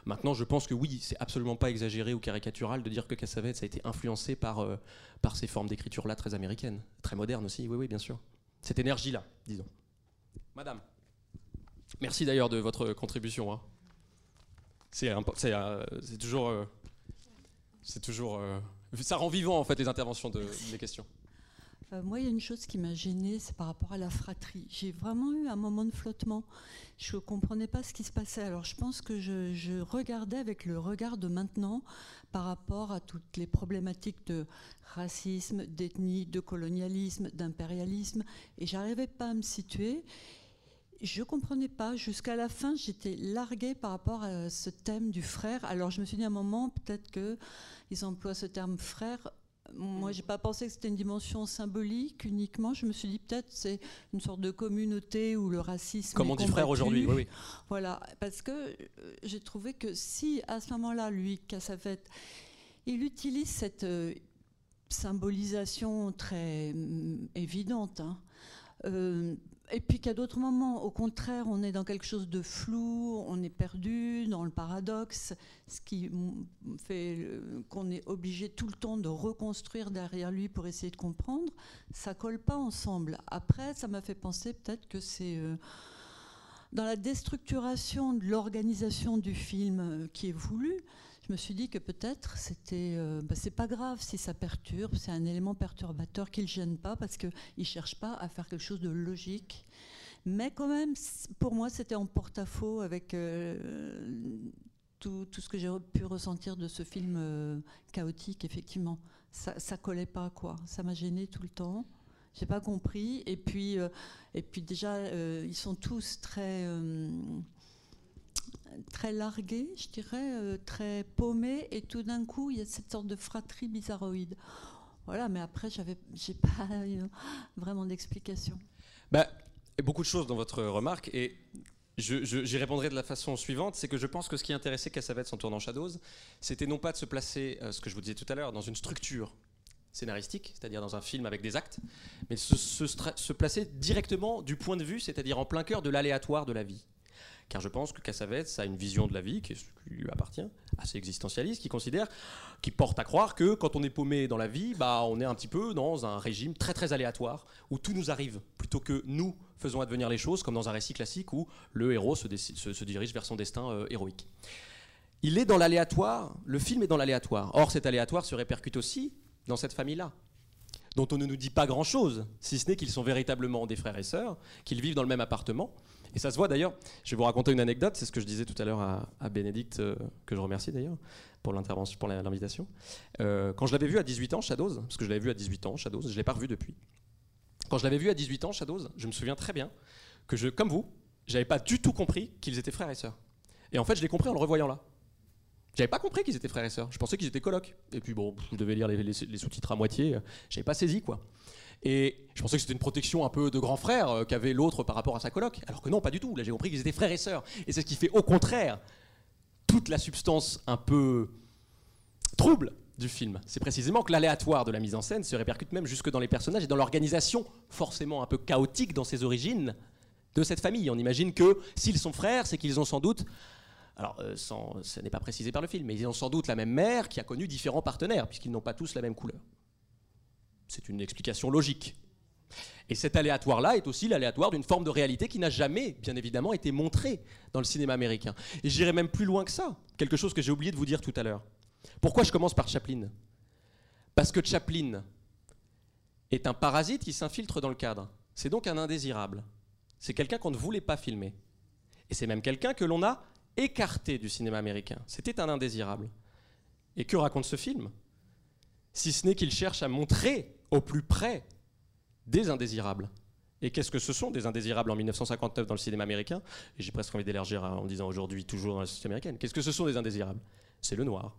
Maintenant, je pense que oui, c'est absolument pas exagéré ou caricatural de dire que Cassavetes a été influencé par, euh, par ces formes d'écriture là très américaines, très modernes aussi, oui, oui, bien sûr. Cette énergie là, disons. Madame, merci d'ailleurs de votre contribution. Hein. C'est toujours. c'est toujours ça rend vivant en fait les interventions de, des questions. Euh, moi, il y a une chose qui m'a gênée, c'est par rapport à la fratrie. J'ai vraiment eu un moment de flottement. Je ne comprenais pas ce qui se passait. Alors, je pense que je, regardais avec le regard de maintenant par rapport à toutes les problématiques de racisme, d'ethnie, de colonialisme, d'impérialisme, et j'arrivais pas à me situer. Je comprenais pas. Jusqu'à la fin, j'étais larguée par rapport à ce thème du frère. Alors, je me suis dit à un moment, peut-être que ils emploient ce terme frère. Moi, j'ai pas pensé que c'était une dimension symbolique uniquement. Je me suis dit peut-être c'est une sorte de communauté où le racisme. Comme on dit frère aujourd'hui, oui, oui. Voilà, parce que euh, j'ai trouvé que si à ce moment-là, lui, Cassavet, il utilise cette euh, symbolisation très mm, évidente. Hein, euh, et puis qu'à d'autres moments, au contraire, on est dans quelque chose de flou, on est perdu dans le paradoxe, ce qui fait qu'on est obligé tout le temps de reconstruire derrière lui pour essayer de comprendre. Ça colle pas ensemble. Après, ça m'a fait penser peut-être que c'est euh, dans la déstructuration de l'organisation du film euh, qui est voulu je me suis dit que peut-être c'était, euh, bah, c'est pas grave si ça perturbe, c'est un élément perturbateur qui ne gêne pas parce qu'il ne cherche pas à faire quelque chose de logique. Mais quand même, pour moi, c'était en porte-à-faux avec euh, tout, tout, ce que j'ai pu ressentir de ce film euh, chaotique, effectivement. Ça, ça collait pas, quoi. Ça m'a gêné tout le temps. J'ai pas compris. Et puis, et puis déjà, ils sont tous très très largué, je dirais, euh, très paumé, et tout d'un coup, il y a cette sorte de fratrie bizarroïde. Voilà, mais après, j'avais, j'ai pas vraiment d'explication. Bah, beaucoup de choses dans votre remarque, et j'y répondrai de la façon suivante, c'est que je pense que ce qui intéressait Cassavetes en tournant Shadows, c'était non pas de se placer, euh, ce que je vous disais tout à l'heure, dans une structure scénaristique, c'est-à-dire dans un film avec des actes, mais se, se placer directement du point de vue, c'est-à-dire en plein cœur de l'aléatoire de la vie car je pense que Cassavetes a une vision de la vie qui, lui appartient, assez existentialiste, qui considère, qui porte à croire que quand on est paumé dans la vie, bah, on est un petit peu dans un régime très très aléatoire, où tout nous arrive, plutôt que nous faisons advenir les choses, comme dans un récit classique où le héros se, dirige vers son destin euh, héroïque. Il est dans l'aléatoire, le film est dans l'aléatoire. Or, cet aléatoire se répercute aussi dans cette famille-là dont on ne nous dit pas grand-chose, si ce n'est qu'ils sont véritablement des frères et sœurs, qu'ils vivent dans le même appartement, et ça se voit d'ailleurs, je vais vous raconter une anecdote, c'est ce que je disais tout à l'heure à, Bénédicte, euh, que je remercie d'ailleurs pour l'intervention, pour l'invitation. Euh, quand je l'avais vu à 18 ans, Shadows, parce que je l'avais vu à 18 ans, Shadows, je ne l'ai pas revu depuis. Quand je l'avais vu à 18 ans, Shadows, je me souviens très bien que je, comme vous, j'avais pas du tout compris qu'ils étaient frères et sœurs. Et en fait, je l'ai compris en le revoyant là. J'avais pas compris qu'ils étaient frères et sœurs. Je pensais qu'ils étaient colocs. Et puis bon, je devais lire les, les sous-titres à moitié. J'avais pas saisi quoi. Et je pensais que c'était une protection un peu de grand frère euh, qu'avait l'autre par rapport à sa coloc. Alors que non, pas du tout. Là, j'ai compris qu'ils étaient frères et sœurs. Et c'est ce qui fait au contraire toute la substance un peu trouble du film. C'est précisément que l'aléatoire de la mise en scène se répercute même jusque dans les personnages et dans l'organisation forcément un peu chaotique dans ses origines de cette famille. On imagine que s'ils sont frères, c'est qu'ils ont sans doute alors, euh, ce n'est pas précisé par le film, mais ils ont sans doute la même mère qui a connu différents partenaires, puisqu'ils n'ont pas tous la même couleur. C'est une explication logique. Et cet aléatoire-là est aussi l'aléatoire d'une forme de réalité qui n'a jamais, bien évidemment, été montrée dans le cinéma américain. Et j'irai même plus loin que ça, quelque chose que j'ai oublié de vous dire tout à l'heure. Pourquoi je commence par Chaplin? Parce que Chaplin est un parasite qui s'infiltre dans le cadre. C'est donc un indésirable. C'est quelqu'un qu'on ne voulait pas filmer. Et c'est même quelqu'un que l'on a écarté du cinéma américain. C'était un indésirable. Et que raconte ce film? Si ce n'est qu'il cherche à montrer au plus près des indésirables. Et qu'est-ce que ce sont des indésirables en 1959 dans le cinéma américain? J'ai presque envie d'élargir en disant aujourd'hui toujours dans la société américaine. Qu'est-ce que ce sont des indésirables? C'est le noir.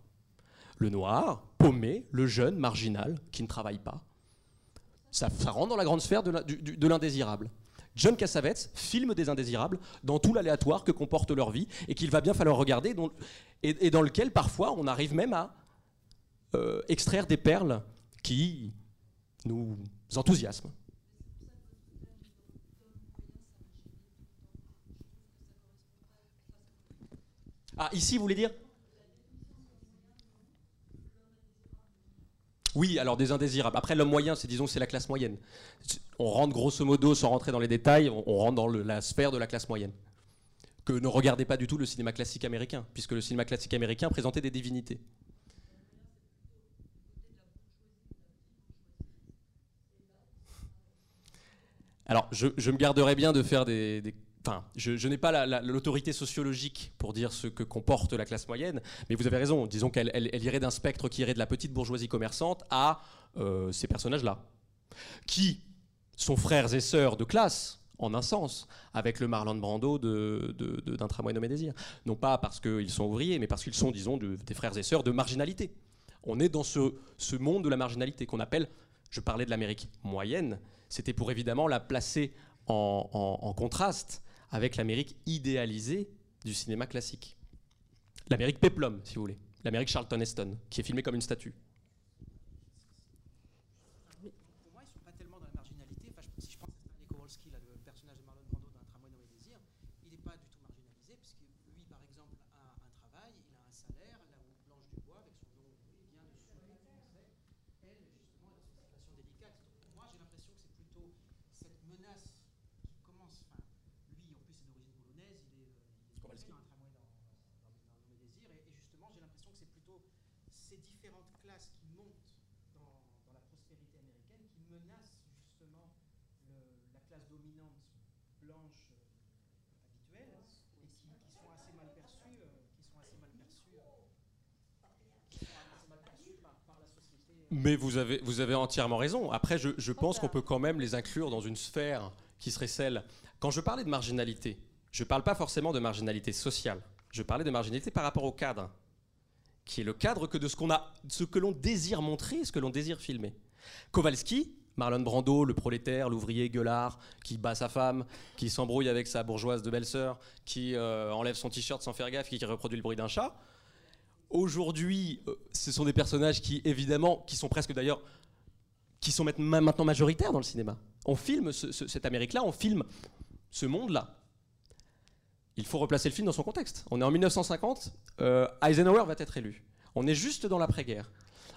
Le noir, paumé, le jeune, marginal, qui ne travaille pas. Ça, rentre dans la grande sphère de l'indésirable. John Cassavetes filme des indésirables dans tout l'aléatoire que comporte leur vie et qu'il va bien falloir regarder et, dans lequel parfois on arrive même à euh, extraire des perles qui nous enthousiasment. Ah, ici, vous voulez dire? Oui, alors des indésirables. Après, l'homme moyen, c'est disons c'est la classe moyenne. On rentre grosso modo, sans rentrer dans les détails, on, rentre dans la sphère de la classe moyenne. Que ne regardez pas du tout le cinéma classique américain, puisque le cinéma classique américain présentait des divinités. Alors, je, me garderai bien de faire des Enfin, je, n'ai pas l'autorité sociologique pour dire ce que comporte la classe moyenne, mais vous avez raison. Disons qu'elle irait d'un spectre qui irait de la petite bourgeoisie commerçante à euh, ces personnages-là, qui sont frères et sœurs de classe, en un sens, avec le Marlon Brando d'un de, tramway nommé Désir. Non pas parce qu'ils sont ouvriers, mais parce qu'ils sont, disons, des frères et sœurs de marginalité. On est dans ce, monde de la marginalité qu'on appelle, je parlais de l'Amérique moyenne, c'était pour évidemment la placer en contraste avec l'Amérique idéalisée du cinéma classique. L'Amérique péplum, si vous voulez. L'Amérique Charlton Heston, qui est filmée comme une statue. Mais vous avez, vous avez entièrement raison. Après, je, je pense qu'on peut quand même les inclure dans une sphère qui serait celle. Quand je parlais de marginalité, je ne parle pas forcément de marginalité sociale. Je parlais de marginalité par rapport au cadre, qui est le cadre que de ce, a, ce que l'on désire montrer, ce que l'on désire filmer. Kowalski, Marlon Brando, le prolétaire, l'ouvrier gueulard, qui bat sa femme, qui s'embrouille avec sa bourgeoise de belle-sœur, qui euh, enlève son t-shirt sans faire gaffe, qui reproduit le bruit d'un chat. Aujourd'hui, euh, ce sont des personnages qui, évidemment, qui sont presque d'ailleurs, qui sont maintenant majoritaires dans le cinéma. On filme cette Amérique-là, on filme ce monde-là. Il faut replacer le film dans son contexte. On est en 1950, euh, Eisenhower va être élu. On est juste dans l'après-guerre.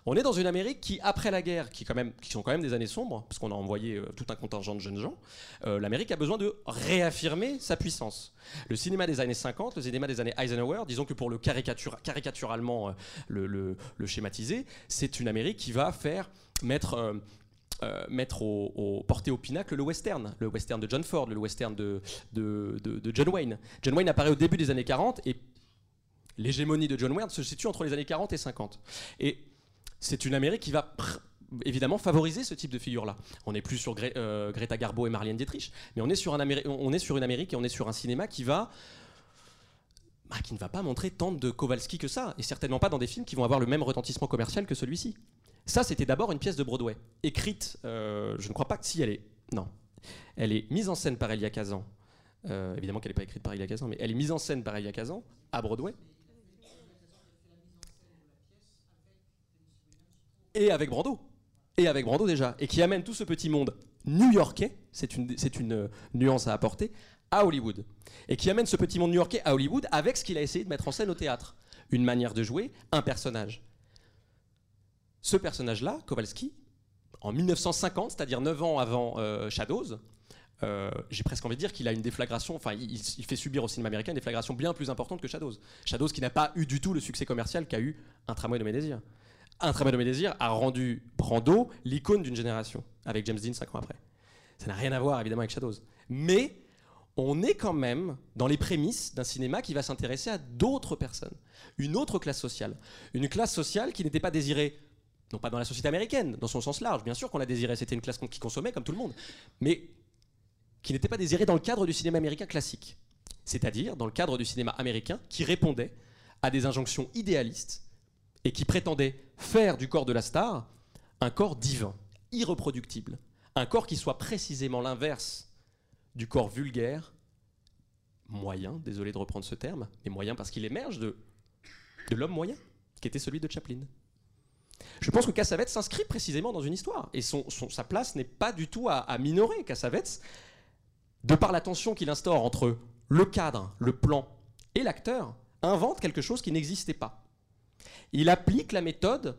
On est dans une Amérique qui, après la guerre, qui, sont quand même des années sombres, parce qu'on a envoyé euh, tout un contingent de jeunes gens, euh, l'Amérique a besoin de réaffirmer sa puissance. Le cinéma des années 50, le cinéma des années Eisenhower, disons que pour le caricaturalement euh, le, schématiser, c'est une Amérique qui va faire mettre... mettre au, porter au pinacle le western, le western de John Ford, le western de, de, de, John Wayne. John Wayne apparaît au début des années 40 et l'hégémonie de John Wayne se situe entre les années 40 et 50. Et c'est une Amérique qui va évidemment favoriser ce type de figure-là. On n'est plus sur euh, Greta Garbo et Marlène Dietrich, mais on est, sur un on est sur une Amérique et on est sur un cinéma qui va bah, qui ne va pas montrer tant de Kowalski que ça, et certainement pas dans des films qui vont avoir le même retentissement commercial que celui-ci. Ça, c'était d'abord une pièce de Broadway, écrite, euh, je ne crois pas que si elle est, non, elle est mise en scène par Elia Kazan, euh, évidemment qu'elle n'est pas écrite par Elia Kazan, mais elle est mise en scène par Elia Kazan à Broadway, et avec Brando. Et avec Brando déjà. Et qui amène tout ce petit monde new-yorkais, c'est une, euh, nuance à apporter, à Hollywood. Et qui amène ce petit monde new-yorkais à Hollywood avec ce qu'il a essayé de mettre en scène au théâtre. Une manière de jouer, un personnage. Ce personnage-là, Kowalski, en 1950, c'est-à-dire 9 ans avant euh, Shadows, euh, j'ai presque envie de dire qu'il a une déflagration, enfin il, fait subir au cinéma américain une déflagration bien plus importante que Shadows. Shadows qui n'a pas eu du tout le succès commercial qu'a eu Un tramway de mes. Un travail de mes a rendu Brando l'icône d'une génération, avec James Dean cinq ans après. Ça n'a rien à voir évidemment avec Shadows. Mais on est quand même dans les prémices d'un cinéma qui va s'intéresser à d'autres personnes, une autre classe sociale, une classe sociale qui n'était pas désirée, non pas dans la société américaine, dans son sens large, bien sûr qu'on la désirait, c'était une classe qui consommait comme tout le monde, mais qui n'était pas désirée dans le cadre du cinéma américain classique, c'est-à-dire dans le cadre du cinéma américain qui répondait à des injonctions idéalistes et qui prétendait faire du corps de la star un corps divin, irreproductible, un corps qui soit précisément l'inverse du corps vulgaire, moyen, désolé de reprendre ce terme, mais moyen parce qu'il émerge de, de l'homme moyen, qui était celui de Chaplin. Je pense que Cassavetes s'inscrit précisément dans une histoire, et sa place n'est pas du tout à, minorer. Cassavetes, de par la tension qu'il instaure entre le cadre, le plan et l'acteur, invente quelque chose qui n'existait pas. Il applique la méthode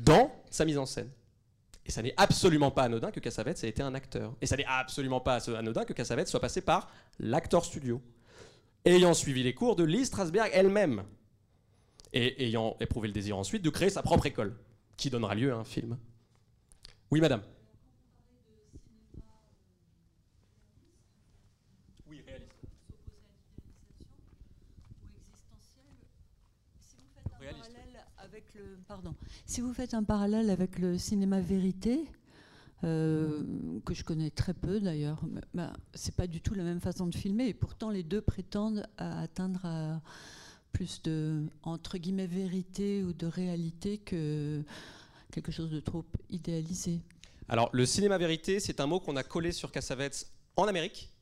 dans sa mise en scène. Et ça n'est absolument pas anodin que Cassavetes ait été un acteur. Et ça n'est absolument pas anodin que Cassavetes soit passé par l'acteur studio, ayant suivi les cours de Lise Strasberg elle-même, et ayant éprouvé le désir ensuite de créer sa propre école, qui donnera lieu à un film. Oui, madame. pardon. Si vous faites un parallèle avec le cinéma vérité, euh, que je connais très peu d'ailleurs, bah, c'est pas du tout la même façon de filmer, et pourtant les deux prétendent à atteindre plus de entre guillemets vérité ou de réalité que quelque chose de trop idéalisé. Alors le cinéma vérité, c'est un mot qu'on a collé sur Cassavetes en Amérique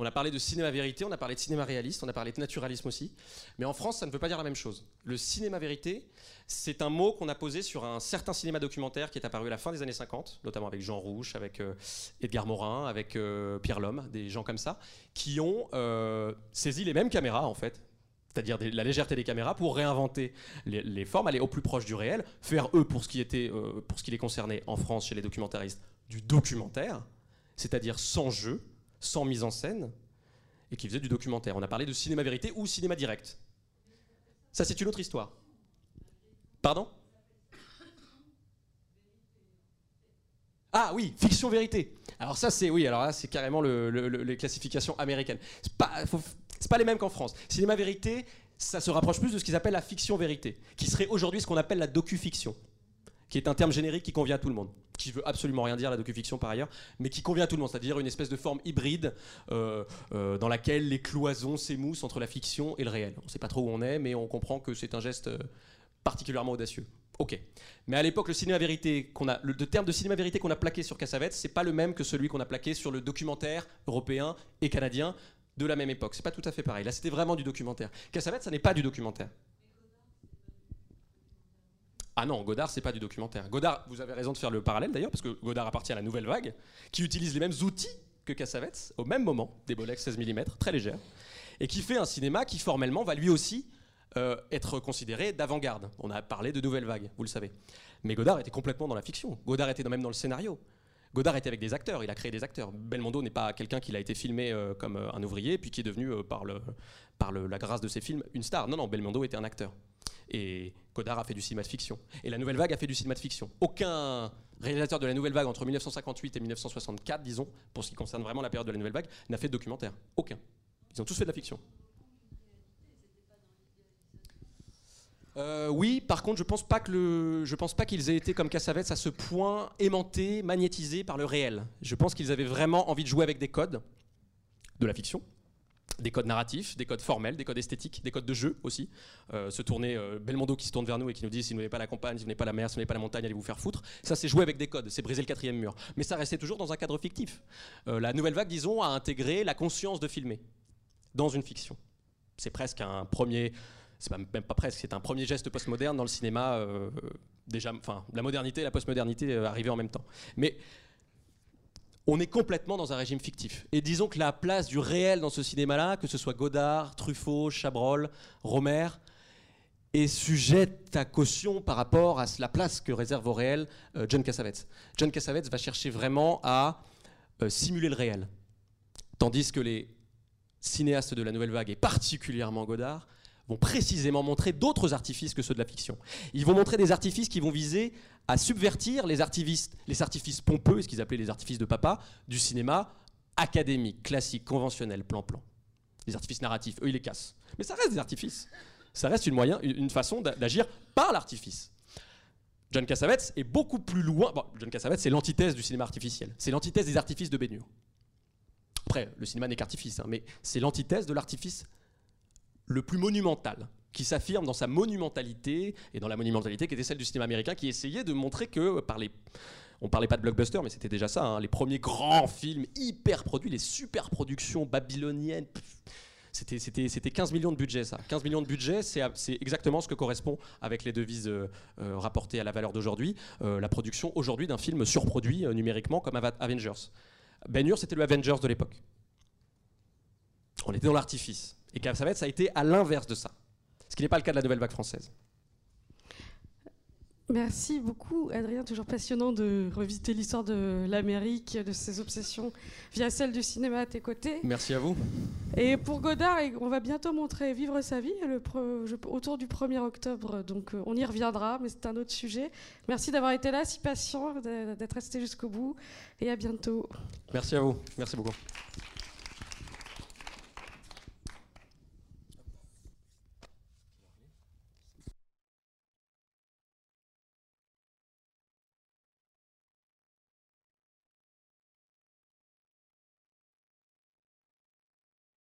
on a parlé de cinéma vérité, on a parlé de cinéma réaliste, on a parlé de naturalisme aussi. Mais en France, ça ne veut pas dire la même chose. Le cinéma vérité, c'est un mot qu'on a posé sur un certain cinéma documentaire qui est apparu à la fin des années 50, notamment avec Jean Rouche, avec euh, Edgar Morin, avec euh, Pierre Lhomme, des gens comme ça, qui ont euh, saisi les mêmes caméras en fait, c'est-à-dire la légèreté des caméras, pour réinventer les, formes, aller au plus proche du réel, faire eux, pour ce qui, était, pour ce qui les concernait en France chez les documentaristes, du documentaire, c'est-à-dire sans jeu, sans mise en scène, et qui faisait du documentaire. On a parlé de cinéma vérité ou cinéma direct. Ça, c'est une autre histoire. Pardon? Ah oui, fiction vérité. Alors ça c'est oui, alors là c'est carrément les classifications américaines. C'est pas, les mêmes qu'en France. Cinéma vérité, ça se rapproche plus de ce qu'ils appellent la fiction vérité, qui serait aujourd'hui ce qu'on appelle la docu-fiction qui est un terme générique qui convient à tout le monde, qui veut absolument rien dire la docu-fiction par ailleurs, mais qui convient à tout le monde, c'est-à-dire une espèce de forme hybride euh, euh, dans laquelle les cloisons s'émoussent entre la fiction et le réel. On ne sait pas trop où on est, mais on comprend que c'est un geste euh, particulièrement audacieux. Ok. Mais à l'époque, le cinéma vérité qu'on a, le, terme de cinéma vérité qu'on a plaqué sur Cassavetes, c'est pas le même que celui qu'on a plaqué sur le documentaire européen et canadien de la même époque. C'est pas tout à fait pareil. Là, c'était vraiment du documentaire. Cassavetes, ça n'est pas du documentaire. Ah non, Godard, c'est pas du documentaire. Godard, vous avez raison de faire le parallèle d'ailleurs, parce que Godard appartient à la nouvelle vague, qui utilise les mêmes outils que Cassavetes, au même moment, des Bolex 16 mm, très légères, et qui fait un cinéma qui formellement va lui aussi euh, être considéré d'avant-garde. On a parlé de nouvelle vague, vous le savez. Mais Godard était complètement dans la fiction. Godard était même dans le scénario. Godard était avec des acteurs, il a créé des acteurs. Belmondo n'est pas quelqu'un qui a été filmé euh, comme euh, un ouvrier, puis qui est devenu, par, le, par la grâce de ses films, une star. Non, non, Belmondo était un acteur. Et Godard a fait du cinéma de fiction. Et la Nouvelle Vague a fait du cinéma de fiction. Aucun réalisateur de la Nouvelle Vague entre 1958 et 1964, disons, pour ce qui concerne vraiment la période de la Nouvelle Vague, n'a fait de documentaire. Aucun. Ils ont tous fait de la fiction. Euh, oui, par contre, je pense pas que le, je pense pas qu'ils aient été comme Cassavetes à ce point aimantés, magnétisés par le réel. Je pense qu'ils avaient vraiment envie de jouer avec des codes de la fiction, des codes narratifs, des codes formels, des codes esthétiques, des codes de jeu aussi. Euh, se tourner, euh, Belmondo qui se tourne vers nous et qui nous dit si vous n'avez pas la campagne, si vous n'avez pas la mer, si vous n'avez pas la montagne, allez vous faire foutre. Ça, c'est jouer avec des codes, c'est briser le quatrième mur. Mais ça restait toujours dans un cadre fictif. La nouvelle vague, disons, a intégré la conscience de filmer dans une fiction. C'est presque un premier, c'est même pas presque, c'est un premier geste postmoderne dans le cinéma. déjà, enfin, la modernité et la postmodernité arrivaient en même temps. Mais on est complètement dans un régime fictif. Et disons que la place du réel dans ce cinéma-là, que ce soit Godard, Truffaut, Chabrol, Romer, est sujette à caution par rapport à la place que réserve au réel euh, John Cassavetes. John Cassavetes va chercher vraiment à euh, simuler le réel. Tandis que les cinéastes de la nouvelle vague, et particulièrement Godard, vont précisément montrer d'autres artifices que ceux de la fiction. Ils vont montrer des artifices qui vont viser à subvertir les artifices, les artifices pompeux, ce qu'ils appelaient les artifices de papa, du cinéma académique, classique, conventionnel, plan-plan. Les artifices narratifs, eux, ils les cassent. Mais ça reste des artifices. Ça reste une, moyen, une façon d'agir par l'artifice. John Cassavetes est beaucoup plus loin. Bon, John Cassavetes, c'est l'antithèse du cinéma artificiel. C'est l'antithèse des artifices de Bénureau. Après, le cinéma n'est qu'artifice, hein, mais c'est l'antithèse de l'artifice le plus monumental, qui s'affirme dans sa monumentalité et dans la monumentalité qui était celle du cinéma américain, qui essayait de montrer que par les on parlait pas de blockbuster, mais c'était déjà ça. Hein, les premiers grands films hyper produits, les super productions babyloniennes. C'était 15 millions de budget, ça. 15 millions de budget, c'est exactement ce que correspond avec les devises euh, euh, rapportées à la valeur d'aujourd'hui, euh, la production aujourd'hui d'un film surproduit numériquement comme Avengers. Ben Hur, c'était le Avengers de l'époque. On était dans l'artifice. Et Cassavetes, ça a été à l'inverse de ça. Ce qui n'est pas le cas de la nouvelle vague française. Merci beaucoup, Adrien. Toujours passionnant de revisiter l'histoire de l'Amérique, de ses obsessions via celle du cinéma à tes côtés. Merci à vous. Et pour Godard, on va bientôt montrer Vivre sa vie le autour du 1er octobre. Donc euh, on y reviendra, mais c'est un autre sujet. Merci d'avoir été là, si patient, d'être resté jusqu'au bout. Et à bientôt. Merci à vous. Merci beaucoup.